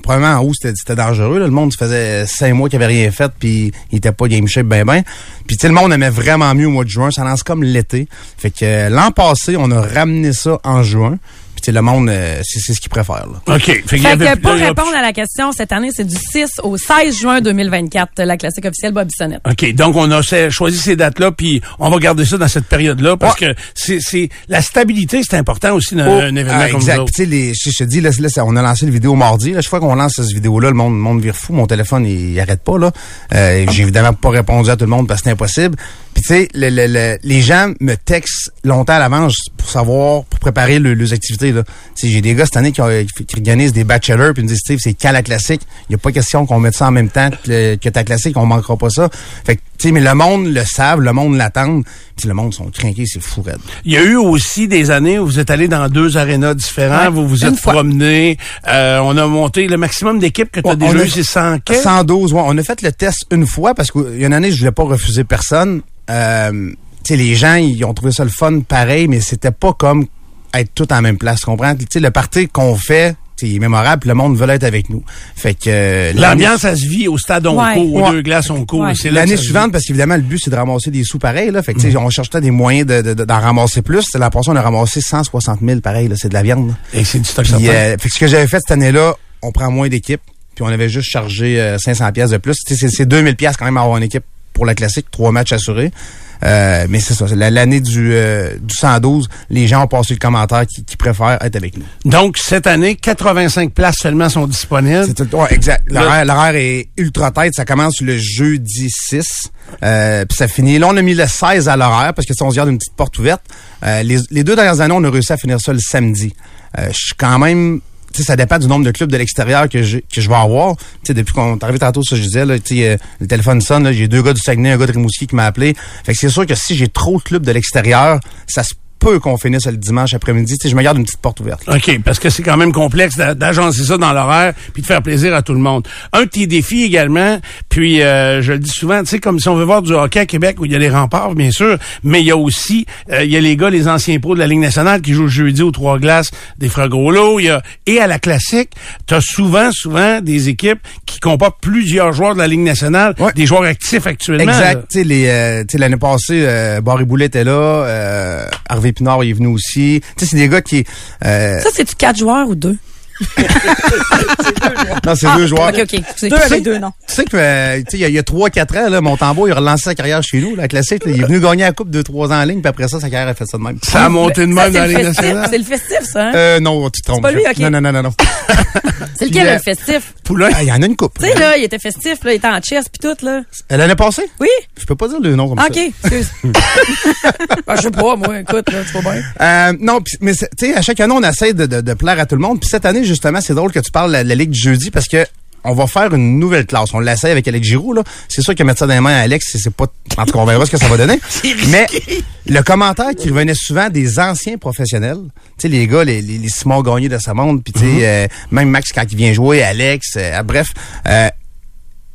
probablement en août, c'était dangereux. là. Le monde faisait cinq mois qu'il avait rien fait, puis il était pas game shape ben ben. Puis tu sais, le monde aimait vraiment mieux au mois de juin. Ça lance comme l'été. Fait que l'an passé, on a ramené ça en juin. Sais, le monde, euh, c'est c'est ce qu'il préfère. Là. OK. Fait, avait- que pour répondre à la question, cette année, c'est du 6 au 16 juin 2024, la classique officielle Bob Bissonnette. OK, donc on a choisi ces dates-là, puis on va garder ça dans cette période-là, parce que c'est c'est la stabilité, c'est important aussi dans Oh, un événement ah, comme exact. ça. Puis, Tu sais, les, je, je te dis, là, là, ça- on a lancé une vidéo mardi. Là, chaque fois qu'on lance cette vidéo-là, le monde, le monde vire fou. Mon téléphone, il, il arrête pas. là. Euh, J'ai évidemment pas répondu à tout le monde parce que c'est impossible. Puis tu sais, le- le- le- les gens me textent longtemps à l'avance pour savoir, pour préparer le- leurs activités. J'ai des gars cette année qui, organisent des bachelors, puis ils me disent, Steve, c'est quand la classique? Il n'y a pas question qu'on mette ça en même temps que, que ta classique, on manquera pas ça. Fait que, sais, mais le monde le savent, le monde l'attend. Puis le monde sont craqués, c'est fou raide. Il y a eu aussi des années où vous êtes allé dans deux arénas différents, Ouais, vous vous êtes promené, euh, on a monté le maximum d'équipes que tu as Ouais, déjà eu, c'est 100 quais. 112, ouais. On a fait le test une fois parce qu'il y a une année, je voulais pas refuser personne. Euh, sais, les gens, ils ont trouvé ça le fun pareil, mais c'était pas comme être tout en même place, tu comprends? Sais, le party qu'on fait, tu sais, il est mémorable, puis le monde veut être avec nous. Fait que... euh, L'ambiance, ça se vit au stade Onco, Ouais. aux Ouais. deux glaces Onco. Ouais. C'est là L'année suivante, parce qu'évidemment, le but, c'est de ramasser des sous pareils. Là. Fait que, tu Mm. sais, on cherchait des moyens de- de- d'en ramasser plus. C'est la portion, on a ramassé 160 000 pareil. Là, c'est de la viande. là. Et c'est du stock Puis, euh, fait que ce que j'avais fait cette année-là, on prend moins d'équipes, puis on avait juste chargé euh, 500 pièces de plus. C'est c'est 2000 pièces quand même à avoir une équipe pour la classique, trois matchs assurés. Euh, mais c'est ça, l'année du, euh, du 112, les gens ont passé le commentaire qui, qui préfèrent être avec nous. Donc, cette année, 85 places seulement sont disponibles. C'est tout- ouais, exact. L'horaire, est ultra tête. Ça commence le jeudi 6. Euh, puis ça finit. Là, on a mis le 16 à l'horaire parce que si on se garde une petite porte ouverte. Les, les deux dernières années, on a réussi à finir ça le samedi. Euh, je suis quand même. Sais, ça dépend du nombre de clubs de l'extérieur que je, que je vais avoir. Tu sais, depuis qu'on est arrivé tantôt, ça je disais, là, tu sais, euh, le téléphone sonne, j'ai deux gars du Saguenay, un gars de Rimouski qui m'a appelé. Fait que c'est sûr que si j'ai trop de clubs de l'extérieur, ça se peut qu'on finisse le dimanche après-midi. Tu sais, je me garde une petite porte ouverte. OK, parce que c'est quand même complexe d'a- d'agencer ça dans l'horaire puis de faire plaisir à tout le monde. Un de tes défis également, puis euh, je le dis souvent, tu sais, comme si on veut voir du hockey à Québec où il y a les remparts, bien sûr, mais il y a aussi, euh, il y a les gars, les anciens pros de la Ligue nationale qui jouent jeudi aux trois glaces des Frères Gros-Lots, il y a, et à la classique, tu as souvent, souvent des équipes qui comportent plusieurs joueurs de la Ligue nationale, Ouais. des joueurs actifs actuellement. Exact. Tu sais, les, euh, l'année passée, euh, Barry Boulet était là, euh, Harvey Pinard il est venu aussi. Tu sais, c'est des gars qui, euh, Ça, c'est-tu quatre joueurs ou deux? Non, c'est deux joueurs. OK, OK. Deux Deux avec avec deux, non. Tu sais que, euh, tu sais, il y a- il y a trois, quatre ans, là, Montembeau, il a relancé sa carrière chez nous, la classique. là. il est venu gagner la coupe deux, trois ans en ligne, puis après ça, sa carrière a fait ça de même. Ça a monté de même c'est dans la le Ligue nationale. C'est le festif, ça, hein? Euh, non, tu te trompes. pas lui, ok. Non, non, non, non, non. c'est puis, lequel, euh, le festif? Poulain. Ah, Il y en a une coupe. Tu sais, là, il était festif, là, il était en chess pis tout, là. Euh, L'année passée? Oui? Je peux pas dire le nom comme OK, ça. excuse. ben, je sais pas, moi, écoute, là, tu vas bien. Non, pis- mais c'est- tu sais, à chaque année, on essaie de plaire à tout le monde. Puis cette année, justement, c'est drôle que tu parles de la, la Ligue du jeudi parce que on va faire une nouvelle classe. On l'essaie avec Alex Giroux, là. C'est sûr que mettre ça dans les mains à Alex, c'est- pas... En tout cas, on verra ce que ça va donner. Mais le commentaire qui revenait souvent des anciens professionnels, tu sais, les gars, les, les, les Simon Gagné de sa monde, puis tu sais, euh, même Max quand il vient jouer, Alex, euh, bref... Euh,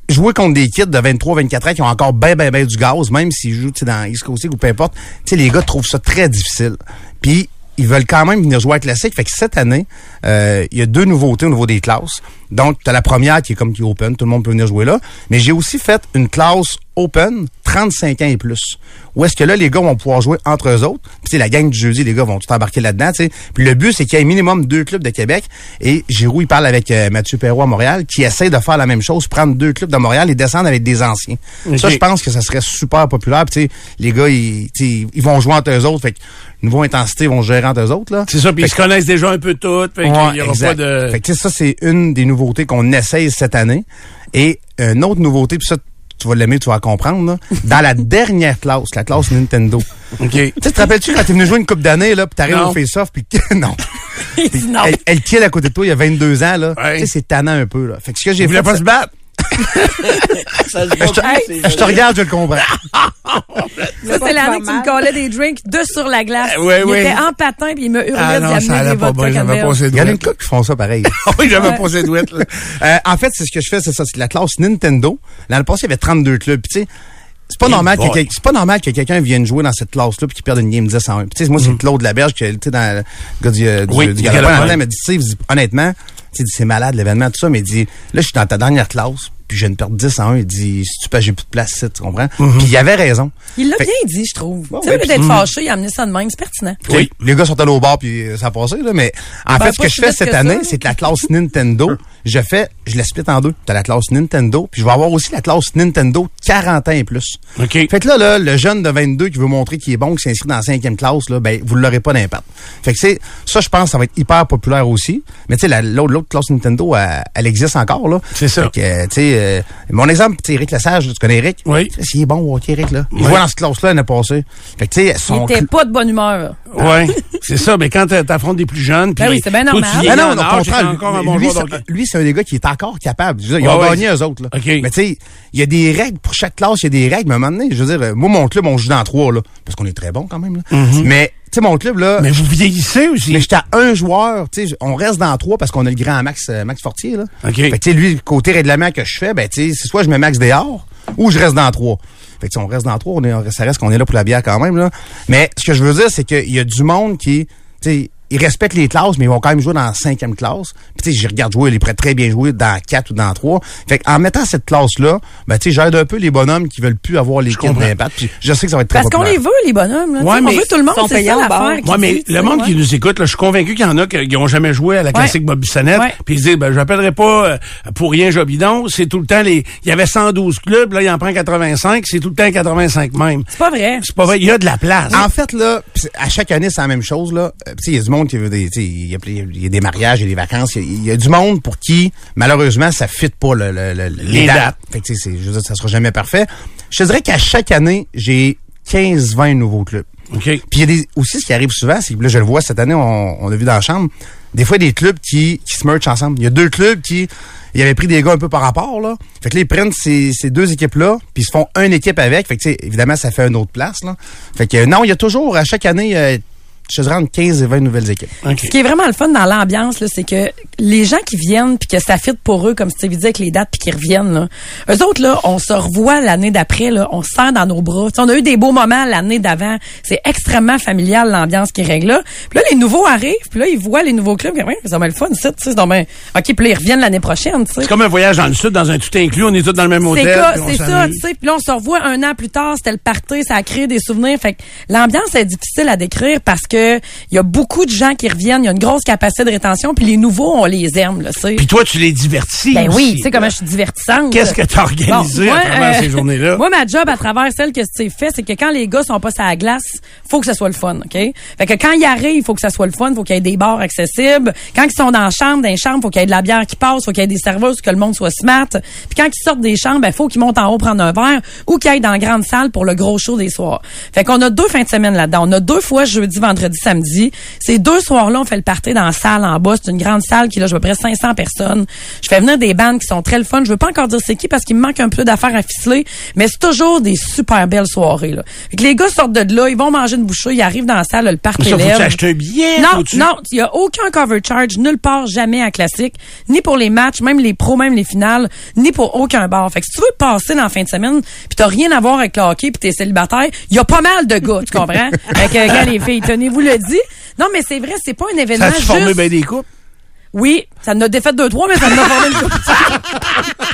jouer contre des kids de 23, 24 ans qui ont encore ben, ben, ben du gaz, même s'ils jouent tu sais, dans East Coast ou peu importe, tu sais, les gars trouvent ça très difficile. Puis, ils veulent quand même venir jouer à classique. Fait que cette année, euh, il y a deux nouveautés au niveau des classes. Donc, tu as la première qui est comme qui est open, tout le monde peut venir jouer là. Mais j'ai aussi fait une classe open 35 ans et plus. Où est-ce que là, les gars vont pouvoir jouer entre eux autres. Puis, la gang du jeudi, les gars vont tout embarquer là-dedans. tu sais. Puis le but, c'est qu'il y ait minimum deux clubs de Québec. Et Giroud, il parle avec euh, Mathieu Perrault à Montréal, qui essaie de faire la même chose, prendre deux clubs de Montréal et descendre avec des anciens. Ça, je pense que ça serait super populaire. Puis, tu sais, les gars, ils, ils vont jouer entre eux autres. Fait que niveau intensité, ils vont gérer entre eux autres. Là. C'est ça, puis ils se connaissent déjà un peu toutes, fait qu'il Ouais, y aura exact. pas de... Fait que, tu sais, ça, c'est une des qu'on essaye cette année. Et une autre nouveauté, puis ça, tu vas l'aimer, tu vas comprendre, là. Dans la dernière classe, la classe Nintendo. OK. Tu te rappelles-tu quand t'es venu jouer une coupe d'année, là, puis t'arrives au face-off, puis non. Non. Elle, elle kill à côté de toi il y a 22 ans, là. Ouais. Tu sais, c'est tannant un peu, là. Fait que ce que j'ai fait. pas se battre? Ça se Je te, Hey, je te regarde, je le comprends. Ça, c'est l'année que tu me collais des drinks de sur la glace. Euh, ouais, il ouais. était en patin puis il me hurlait Ah non, ça allait pas bien, j'avais Il y en a une couple qui font ça pareil. Oui, j'avais Ouais. posé douette, là. Euh, en fait, c'est ce que je fais, c'est ça, c'est la classe Nintendo. L'année passée, il y avait 32 clubs. Puis tu sais, c'est pas Hey normal que c'est pas normal que quelqu'un vienne jouer dans cette classe-là puis qu'il perde une game 10 en 1. Puis tu sais, moi c'est Claude Laberge qui sais dans le gars du, euh, du, Oui, du du Galopin, il m'a dit, honnêtement, tu sais, c'est malade l'événement tout ça, mais il dit là je suis dans ta dernière classe puis je viens de perdre 10 en 1, il dit si tu peux j'ai plus de place ici, tu comprends? Puis il avait raison. Il l'a bien dit, je trouve. Tu sais, ouais, d'être fâché, il a amené ça de même, c'est pertinent. Sais, Les gars sont allés au bar puis ça a passé là, mais en Ben, fait ce pas que je fais cette que année, c'est que la classe Nintendo, je fais, je la split en deux. T'as la classe Nintendo, puis je vais avoir aussi la classe Nintendo 40 ans et plus. OK. Fait que là, là, le jeune de 22 qui veut montrer qu'il est bon, qui s'inscrit dans la cinquième classe, là, ben, vous l'aurez pas d'impact. Fait que c'est, ça, je pense, ça va être hyper populaire aussi. Mais tu sais, la- l'autre, l'autre classe Nintendo, elle, elle existe encore, là. C'est ça. Fait que, euh, tu sais, euh, mon exemple, tu sais, Eric Lesage, tu connais Eric? Oui. Tu sais, S'il est bon hockey, Eric, là. Il Oui. voit dans cette classe-là l'année passée. Fait que, tu sais, Il son était cl- pas de bonne humeur. Ouais, c'est ça. Mais quand t'a- t'affrontes des plus jeunes, puis Ben oui, c'est bien toi, normal. tu vieillis non, encore un bon lui, joueur c'est- lui, c'est un des gars qui est encore capable. Je veux dire, ils ont gagné eux autres. Là. Mais tu sais, il y a des règles pour chaque classe, il y a des règles. Mais à un moment donné, je veux dire, euh, moi, mon club, on joue dans trois, là. Parce qu'on est très bon quand même, là. Mais, tu sais, mon club, là. Mais vous vieillissez aussi. Mais j'étais à un joueur, tu sais, on reste dans trois parce qu'on a le grand Max, euh, Max Fortier, là. OK. Fait que, tu sais, lui, côté règlement que je fais, ben, tu sais, c'est soit je mets Max dehors ou je reste dans trois. Fait que, on reste dans trois, on est, ça reste qu'on est là pour la bière quand même, là. Mais ce que je veux dire, c'est qu'il y a du monde qui, tu sais, ils respectent les classes, mais ils vont quand même jouer dans la cinquième classe. Puis, tu sais, je regarde jouer, ils pourraient très bien jouer dans quatre ou dans trois. Fait que, en mettant cette classe-là, ben, tu sais, j'aide un peu les bonhommes qui veulent plus avoir les comprends. d'impact. Puis, je sais que ça va être très Parce qu'on les veut, les bonhommes. Là. Ouais, mais on veut tout le monde, c'est ça l'affaire. Ouais, mais le monde ouais. qui nous écoute, là, je suis convaincu qu'il y en a qui n'ont jamais joué à la classique Bobby Sonnette, Ouais. puis ils se disent, ben, j'appellerai pas euh, pour rien Jobidon, c'est tout le temps les, il y avait 112 clubs, là, il en prend 85, c'est tout le temps 85 même. C'est pas vrai. C'est pas vrai, il y a de la place. En fait, là, à chaque année, c'est la même chose, là. Euh, tu sais, il y a du monde qui veut des, tu sais, il y, a- il y a des mariages, il y a des vacances, il y a- il y, a du monde pour qui, malheureusement, ça fit pas le, le- le- les, Les dates. dates. Fait que, c'est- je veux dire, ça sera jamais parfait. Je te dirais qu'à chaque année, j'ai 15-20 nouveaux clubs. Puis il y a des, aussi ce qui arrive souvent, c'est que là, je le vois cette année, on, on a vu dans la chambre, des fois des clubs qui, qui se mergent ensemble. Il y a deux clubs qui, ils avaient pris des gars un peu par rapport, là. Fait que là, ils prennent ces, ces deux équipes-là, puis ils se font une équipe avec. Fait que, tu sais, évidemment, ça fait une autre place, là. Fait que, non, il y a toujours, à chaque année, euh, je dirais entre 15 et 20 nouvelles équipes. OK. Ce qui est vraiment le fun dans l'ambiance, là, c'est que les gens qui viennent puis que ça fit pour eux, comme Stevie dit avec les dates puis qui reviennent, là, eux autres, là, on se revoit l'année d'après, là, on se serre dans nos bras. Tu sais, on a eu des beaux moments l'année d'avant. C'est extrêmement familial, l'ambiance qui règle là. Puis là, les nouveaux arrivent, puis là, ils voient les nouveaux clubs. Puis, ouais, c'est le fun, ça, tu sais, ben, OK, puis là, ils reviennent l'année prochaine, tu sais. C'est comme un voyage dans le sud, dans un tout inclus, on est tous dans le même C'est hôtel. c'est ça, tu sais. Puis là, on se revoit un an plus tard, c'était le party, ça a créé des souvenirs. Fait que l'ambiance est difficile à décrire parce que il y a beaucoup de gens qui reviennent, il y a une grosse capacité de rétention, puis les nouveaux, on les aime, là, tu. Puis toi, tu les divertis. Ben oui, tu sais comment je suis divertissante. Qu'est-ce que t'as organisé Bon, à travers euh, ces journées-là? Moi, ma job à travers celle que tu fait, c'est que quand les gars sont pas sur la glace, faut que ça soit le fun, OK? Fait que quand ils arrivent, il faut que ça soit le fun, faut qu'il y ait des bars accessibles. Quand ils sont dans la chambre, dans les chambres, faut qu'il y ait de la bière qui passe, faut qu'il y ait des serveuses, que le monde soit smart. Puis quand ils sortent des chambres, ben faut qu'ils montent en haut prendre un verre ou qu'ils aillent dans la grande salle pour le gros show des soirs. Fait qu'on a deux fins de semaine là-dedans. On a deux fois jeudi, vendredi, samedi. Ces deux soirs-là, on fait le party dans la salle en bas. C'est une grande salle qui loge à peu près 500 personnes. Je fais venir des bandes qui sont très le fun. Je veux pas encore dire c'est qui parce qu'il me manque un peu d'affaires à ficeler, mais c'est toujours des super belles soirées. Là. Fait que les gars sortent de là, ils vont manger une bouchée, ils arrivent dans la salle, le party Ça, acheter un billet? Non, non, il y a aucun cover charge nulle part jamais à classique, ni pour les matchs, même les pros, même les finales, ni pour aucun bar. Fait que si tu veux passer dans la fin de semaine, puis t'as rien à voir avec le hockey, puis t'es célibataire, il y a pas mal de gars, tu comprends? Fait que les filles, tenez-vous le dit. Non, mais c'est vrai, c'est pas un Ça événement a-tu formé juste- bien des couples? Oui, ça en a défait deux, trois, mais ça en a formé une coupe.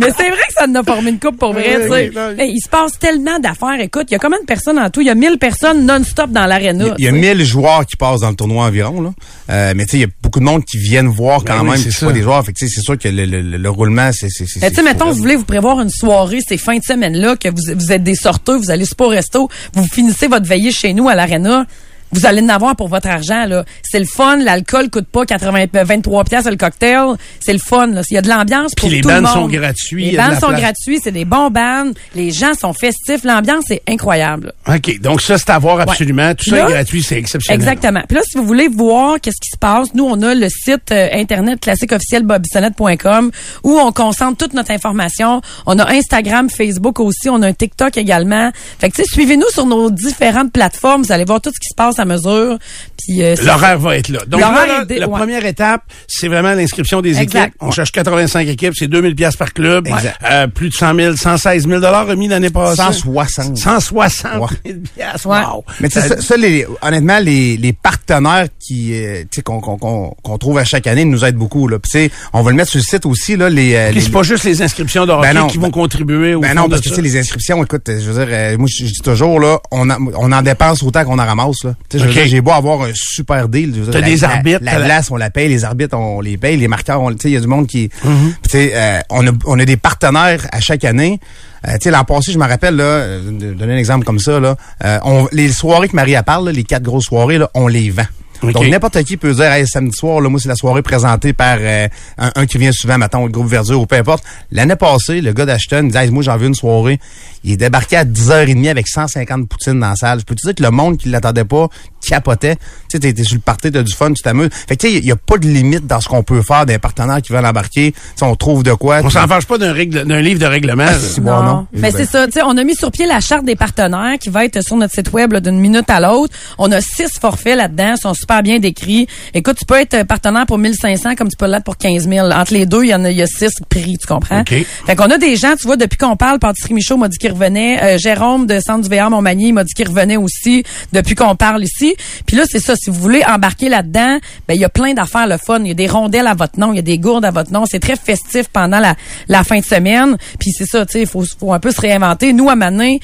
mais c'est vrai que ça en a formé une coupe pour vrai, tu sais. Hey, il se passe tellement d'affaires. Écoute, il y a combien de personnes en tout? Il y a 1000 personnes non-stop dans l'aréna. Il y a tu sais. 1000 joueurs qui passent dans le tournoi environ, là. Euh, mais tu sais, il y a beaucoup de monde qui viennent voir quand Ben oui, même, qui sont des joueurs. Fait que tu sais, c'est sûr que le, le, le- le roulement, c'est, c'est, c'est. Mais tu sais, mettons, vous voulez vous prévoir une soirée ces fins de semaine-là, que vous, vous êtes des sorteurs, vous allez super au resto, vous finissez votre veillée chez nous à l'aréna. Vous allez en avoir pour votre argent, là. C'est le fun, l'alcool coûte pas 80, 23 pièces le cocktail. C'est le fun, là. Il y a de l'ambiance pour Puis les tout le monde. sont gratuits, il y Les la sont gratuits, c'est des bons bands. Les gens sont festifs. L'ambiance est incroyable. OK. Donc, ça, c'est à voir absolument. Tout ça est gratuit, c'est exceptionnel. Exactement. Puis là, si vous voulez voir qu'est-ce qui se passe, nous, on a le site euh, internet classique officiel bobsonnette.com où on concentre toute notre information. On a Instagram, Facebook aussi. On a un TikTok également. Fait que, tu sais, suivez-nous sur nos différentes plateformes. Vous allez voir tout ce qui se passe à mesure. Puis, euh, L'horaire va être là. Donc, L'horaire là, là, est dé- la ouais. première étape, c'est vraiment l'inscription des Exact. équipes. On cherche 85 équipes, c'est 2000 pièces par club. Exact. Euh, plus de 100 000, 116 000 dollars remis l'année passée. 160. 160 000 Ouais. pièces. Wow. Mais tu sais, Ça- ça, ça, les, honnêtement, les, les partenaires qui, euh, tu sais, qu'on, qu'on, qu'on, qu'on trouve à chaque année nous aident beaucoup, là. Puis, tu sais, on va le mettre sur le site aussi, là, les, euh, Puis les- c'est pas juste les inscriptions de hockey Ben non, qui vont ben- contribuer au Ben non, parce que tu ça. sais, les inscriptions, écoute, je veux dire, euh, moi, je je dis toujours, là, on, a- on en dépense autant qu'on en ramasse, là. J'ai beau avoir un super deal. T'as la- des la- arbitres, La, glace, on la paye, les arbitres, on les paye, les marqueurs, on, tu sais, il y a du monde qui, tu sais, euh, on a, on a des partenaires à chaque année. Euh, tu sais, l'an passé, je me rappelle, là, euh, de donner un exemple comme ça, là, euh, on, les soirées que Marie a parle, là, les quatre grosses soirées, là, on les vend. Donc, n'importe qui peut dire, hey, samedi soir, là, moi, c'est la soirée présentée par euh, un, qui vient souvent, mettons, le groupe Verdure ou peu importe. L'année passée, le gars d'Ashton disait, Hey, moi, j'en veux une soirée. Il est débarqué à 10h30 avec 150 poutines dans la salle. Je peux te dire que le monde qui l'attendait pas capotait. Tu sais, t'es sur le party, t'as du fun, tu t'amuses. Fait que, tu sais, il y a pas de limite dans ce qu'on peut faire des partenaires qui veulent embarquer. Tu sais, on trouve de quoi. On s'en fâche pas d'un livre de règlement. c'est bon, non? Mais Ben, c'est ça, tu sais, on a mis sur pied la charte des partenaires qui va être sur notre site web d'une minute à l'autre. On a six forfaits là-dedans, ils sont super bien décrits. Écoute, tu peux être partenaire pour 1500 comme tu peux l'être pour 15 000. Entre les deux, il y en a, il y a six prix, tu comprends? OK. Fait qu'on a des gens, tu vois, depuis qu'on parle, Patrick Michaud m'a dit qu'il revenait. Euh, Jérôme de Centre du VR Montmagny m'a dit qu'il revenait aussi depuis qu'on parle ici. Puis là, c'est ça, si vous voulez embarquer là-dedans, ben il y a plein d'affaires le fun. Il y a des rondelles à votre nom, il y a des gourdes à votre nom. C'est très festif pendant la, fin de semaine. Puis c'est ça, tu sais, il faut, faut un peu se réinventer. Nous, à Manin,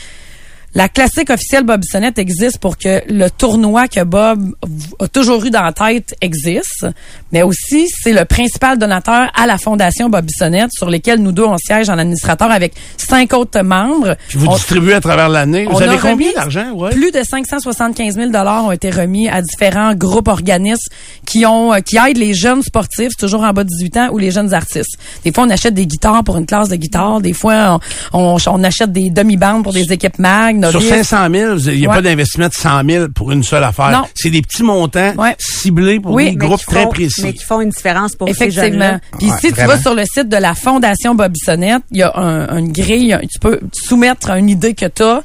la classique officielle Bob Bissonnette existe pour que le tournoi que Bob a toujours eu dans la tête existe, mais aussi c'est le principal donateur à la fondation Bob Bissonnette sur lesquels nous deux on siège en administrateur avec cinq autres membres. Puis vous On- distribuez à travers l'année. Vous avez combien remis d'argent? Ouais. Plus de 575 000 dollars ont été remis à différents groupes organismes qui ont euh, qui aident les jeunes sportifs, toujours en bas de 18 ans, ou les jeunes artistes. Des fois, on achète des guitares pour une classe de guitare. Des fois, on, on, on achète des demi-bandes pour des équipes mag. Sur novices. 500 000, il n'y a Ouais. pas d'investissement de 100 000 pour une seule affaire. Non. C'est des petits montants Ouais. ciblés pour Oui, des groupes très précis. Mais qui font une différence pour ces Effectivement. jeunes-là. Puis Ouais, si tu vraiment. vas sur le site de la Fondation Bobissonnette, il y a un, une grille, tu peux soumettre une idée que tu as.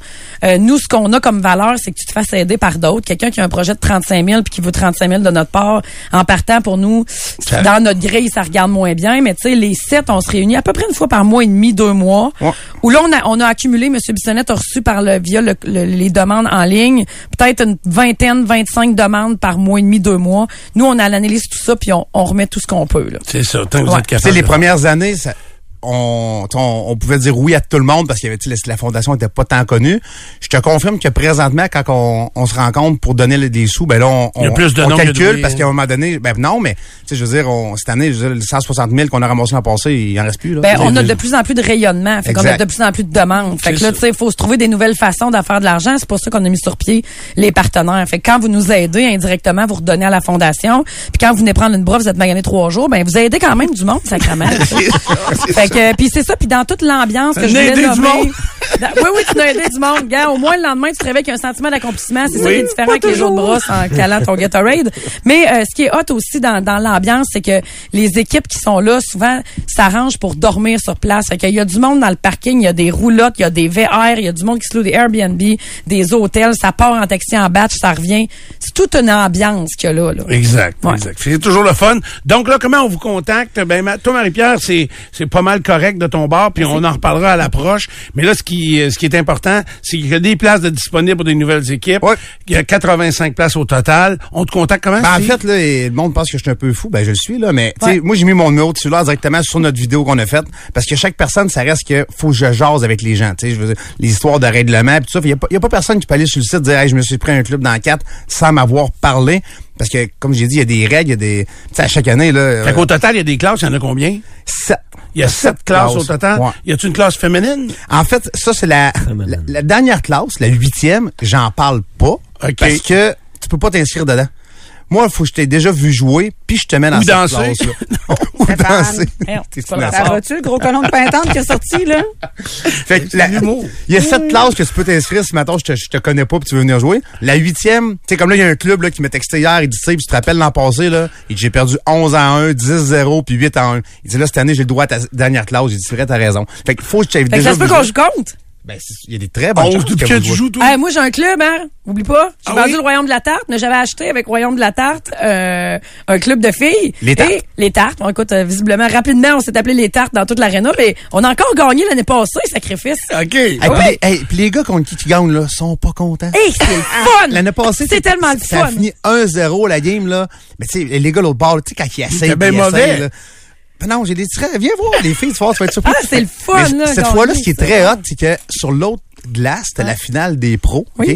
nous, ce qu'on a comme valeur, c'est que tu te fasses aider par d'autres. Quelqu'un qui a un projet de 35 000 puis qui veut 35 000 de notre part, en partant pour nous, Ça- dans notre grille, ça regarde moins bien. Mais tu sais, les sept, on se réunit à peu près une fois par mois et demi, deux mois, Ouais. où là, on a, on a accumulé, M. Bissonnette a reçu par le, via le- le- les demandes en ligne, peut-être une vingtaine, 25 demandes par mois et demi, deux mois. Nous, on analyse tout ça puis on, on remet tout ce qu'on peut. C'est ça, tant que vous Ouais. êtes Tu sais, capable. les premières années, ça- on, on, on pouvait dire oui à tout le monde parce que la, la fondation était pas tant connue. Je te confirme que présentement, quand on, on se rencontre pour donner des sous, ben là, on, on- plus de on noms que de calcule parce qu'à un moment donné, ben non, mais tu sais, je veux dire, on, cette année, je veux dire, le 160 000 qu'on a ramassé l'an passé, il en reste plus. Là. Ben, on a de plus en plus de rayonnement. Fait qu'on a de plus en plus de demandes. Fait que là, tu sais, il faut se trouver des nouvelles façons d'en faire de l'argent. C'est pour ça qu'on a mis sur pied les partenaires. Fait que quand vous nous aidez indirectement, vous redonnez à la fondation. Puis quand vous venez prendre une brosse, vous êtes magané trois jours, ben vous aidez quand même du monde, sacrément. fait que, puis c'est ça. Puis dans toute l'ambiance que je voulais aidé du monde. Dans- oui, oui, tu as aidé du monde. Gars, au moins le lendemain, tu te réveilles avec un sentiment d'accomplissement. C'est ça qui est différent que les jours de brosse en calant ton Gatorade. Mais euh, ce qui est hot aussi dans, dans l'ambiance, c'est que les équipes qui sont là, souvent, s'arrangent pour dormir sur place. Fait qu'il y a du monde dans le parking, il y a des roulottes, il y a des VR, il y a du monde qui se loue des Airbnb, des hôtels, ça part en taxi en batch, ça revient. C'est toute une ambiance qu'il y a là. là. Exact, Ouais. exact. C'est toujours le fun. Donc là, comment on vous contacte? Ben, ma- toi, Marie-Pierre, c'est pas mal correct de ton bord, puis on en reparlera à l'approche. Mais là, ce qui, euh, ce qui est important, c'est qu'il y a des places de disponibles pour des nouvelles équipes. Ouais. Il y a 85 places au total. On te contacte comment? Ben, en fait, là, le monde pense que je suis un peu fou. Ben, je le suis, là. Mais, moi, j'ai mis mon numéro de cellulaire directement sur notre vidéo qu'on a faite. Parce que chaque personne, ça reste que faut que je jase avec les gens. Tu sais, je veux dire, les histoires de règlement, pis tout ça. Il y, a a pas personne qui peut aller sur le site dire, hey, je me suis pris un club dans quatre sans m'avoir parlé. Parce que, comme j'ai dit, il y a des règles, il y a des, tu sais, à chaque année, là. Fait euh, qu'au total, il y a des classes. Il y en a combien? sept. Il y a sept classes au total. Ouais. Y a-tu une classe féminine? En fait, ça, c'est la, la, la dernière classe, la huitième, j'en parle pas. OK. Parce que tu peux pas t'inscrire dedans. Moi, il faut que je t'ai déjà vu jouer, puis je te mets dans Ou cette danser. classe-là. Ou Stéphane. danser. Ça va-tu, le gros colon de pintante qui est sorti, là? Fait que la-. Il y a sept classes que tu peux t'inscrire si maintenant je te, je te connais pas puis tu veux venir jouer. La huitième, tu sais, comme là, il y a un club là, qui m'a texté hier, il dit, tu sais, puis tu te rappelles l'an passé, là, dit, j'ai perdu 11 à 1, 10-0, puis 8 à 1. Il dit, là, cette année, j'ai le droit à ta dernière classe. J'ai dit, c'est vrai, t'as raison. Fait que faut que je que déjà ça se peut qu'on joue compte. Ben, il y a des très bonnes Oh, chances depuis que que vous tu jouez. joues, toi? Hey, moi, j'ai un club, hein. Oublie pas. J'ai Ah vendu oui? le Royaume de la Tarte, mais j'avais acheté avec Royaume de la Tarte euh, un club de filles. Les Tartes? Et les Tartes. Bon, écoute, euh, visiblement, rapidement, on s'est appelé les Tartes dans toute l'aréna, mais on a encore gagné l'année passée, sacrifice. OK. Hey, puis les, hey, puis les gars contre qui tu gagnes, là, sont pas contents. Hey, c'est le fun! L'année passée, c'est tellement le Ça a fun. fini 1-0 la game, là. Mais tu sais, les gars, l'autre bord, tu sais, quand ils essayent. Bien ils mauvais. essayent, là. Ben non, j'ai des traits. Viens voir les filles, tu vas tu vas être surpris. Ah, c'est le fun, là, Cette fois-là, ce qui est très hot, c'est que sur l'autre glace, c'était la finale des pros. OK?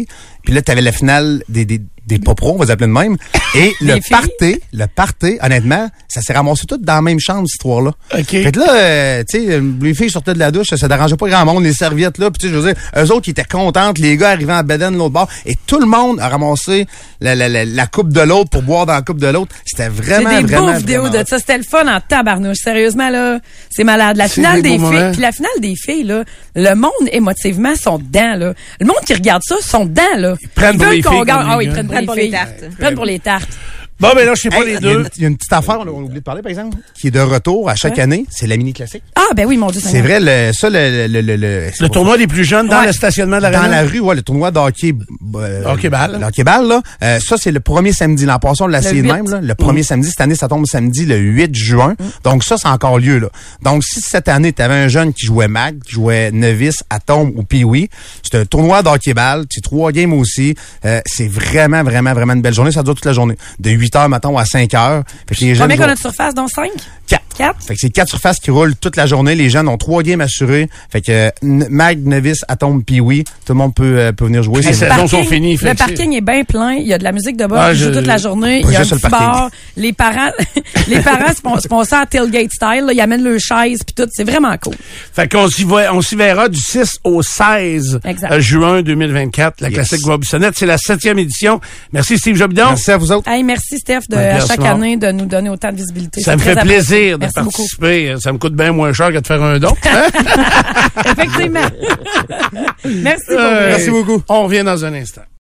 Puis là, t'avais la finale des, des, des pas pros, on va les appeler de même. Et le filles? party, le party, honnêtement, ça s'est ramassé tout dans la même chambre, cette histoire-là. OK. Fait que là, euh, tu sais, euh, les filles sortaient de la douche, ça dérangeait pas grand monde, les serviettes là, puis tu sais, je veux dire, eux autres qui étaient contentes, les gars arrivaient à Beden de l'autre bord, et tout le monde a ramassé la, la, la, la coupe de l'autre pour boire dans la coupe de l'autre. C'était vraiment, des vraiment, beaux vidéos vraiment de ça. C'était le fun en tabarnouche. Sérieusement, là, c'est malade. La finale des des filles, puis la finale des filles, là, le monde émotivement sont dedans, là. Le monde qui regarde ça sont dedans, là. Ils prennent pour les filles Ah les oui, ils gars. prennent pour Prennent les pour les filles. tartes. Ils prennent pour les tartes. Bon, ben là, je sais pas Hey, les il y a deux. une- Il y, a une petite affaire, on a oublié de parler, par exemple, qui est de retour à chaque Ouais. année. C'est la mini classique. Ah, ben oui, mon Dieu. C'est vrai, le, ça, le, le, le, le, tournoi des plus jeunes dans Ouais. le stationnement de la Dans la rue, ouais, le tournoi d'hockey. Euh, Hockey-ball. Le hockey-ball, là. Euh, ça, c'est le premier samedi. L'an passé, on l'a essayé de 8. même, là. Le premier samedi. Cette année, ça tombe samedi, le 8 juin. Donc, ça, c'est encore lieu, là. Donc, si cette année, tu avais un jeune qui jouait mag, qui jouait novice, atome ou pee c'est un tournoi d'hockey-ball. C'est trois games aussi. Euh, c'est vraiment, vraiment, vraiment une belle journée. Ça dure toute la journée. De 8 heures, matin, à 5 heures. Fait que les jeunes Combien qu'on a de surface, donc 5? Quatre. 4? Fait que c'est quatre surfaces qui roulent toute la journée. Les jeunes ont trois games assurés. Fait que euh, Mag, Novice, Atome, Pee-Wee, tout le monde peut, euh, peut venir jouer. Les saisons sont finies, Le parking est bien plein. Il y a de la musique de bas Ah, qui joue toute la journée. Il y a un petit le bar. Les parents, les parents se font, se font ça à tailgate style. là. Ils amènent leurs chaises puis tout. C'est vraiment cool. Fait qu'on s'y on s'y verra du 6 au 16 Exact. euh, juin 2024, la Yes. classique Bois Bissonnette. C'est la septième édition. Merci Steve Jobidon. Merci à vous autres. Hey, merci Steph de, Ouais, à chaque année de nous donner autant de visibilité. Ça me très fait apprécié. plaisir de Merci beaucoup. participer. Ça me coûte bien moins cher que de faire un don. Hein? Effectivement. merci beaucoup. Euh, Merci beaucoup. On revient dans un instant.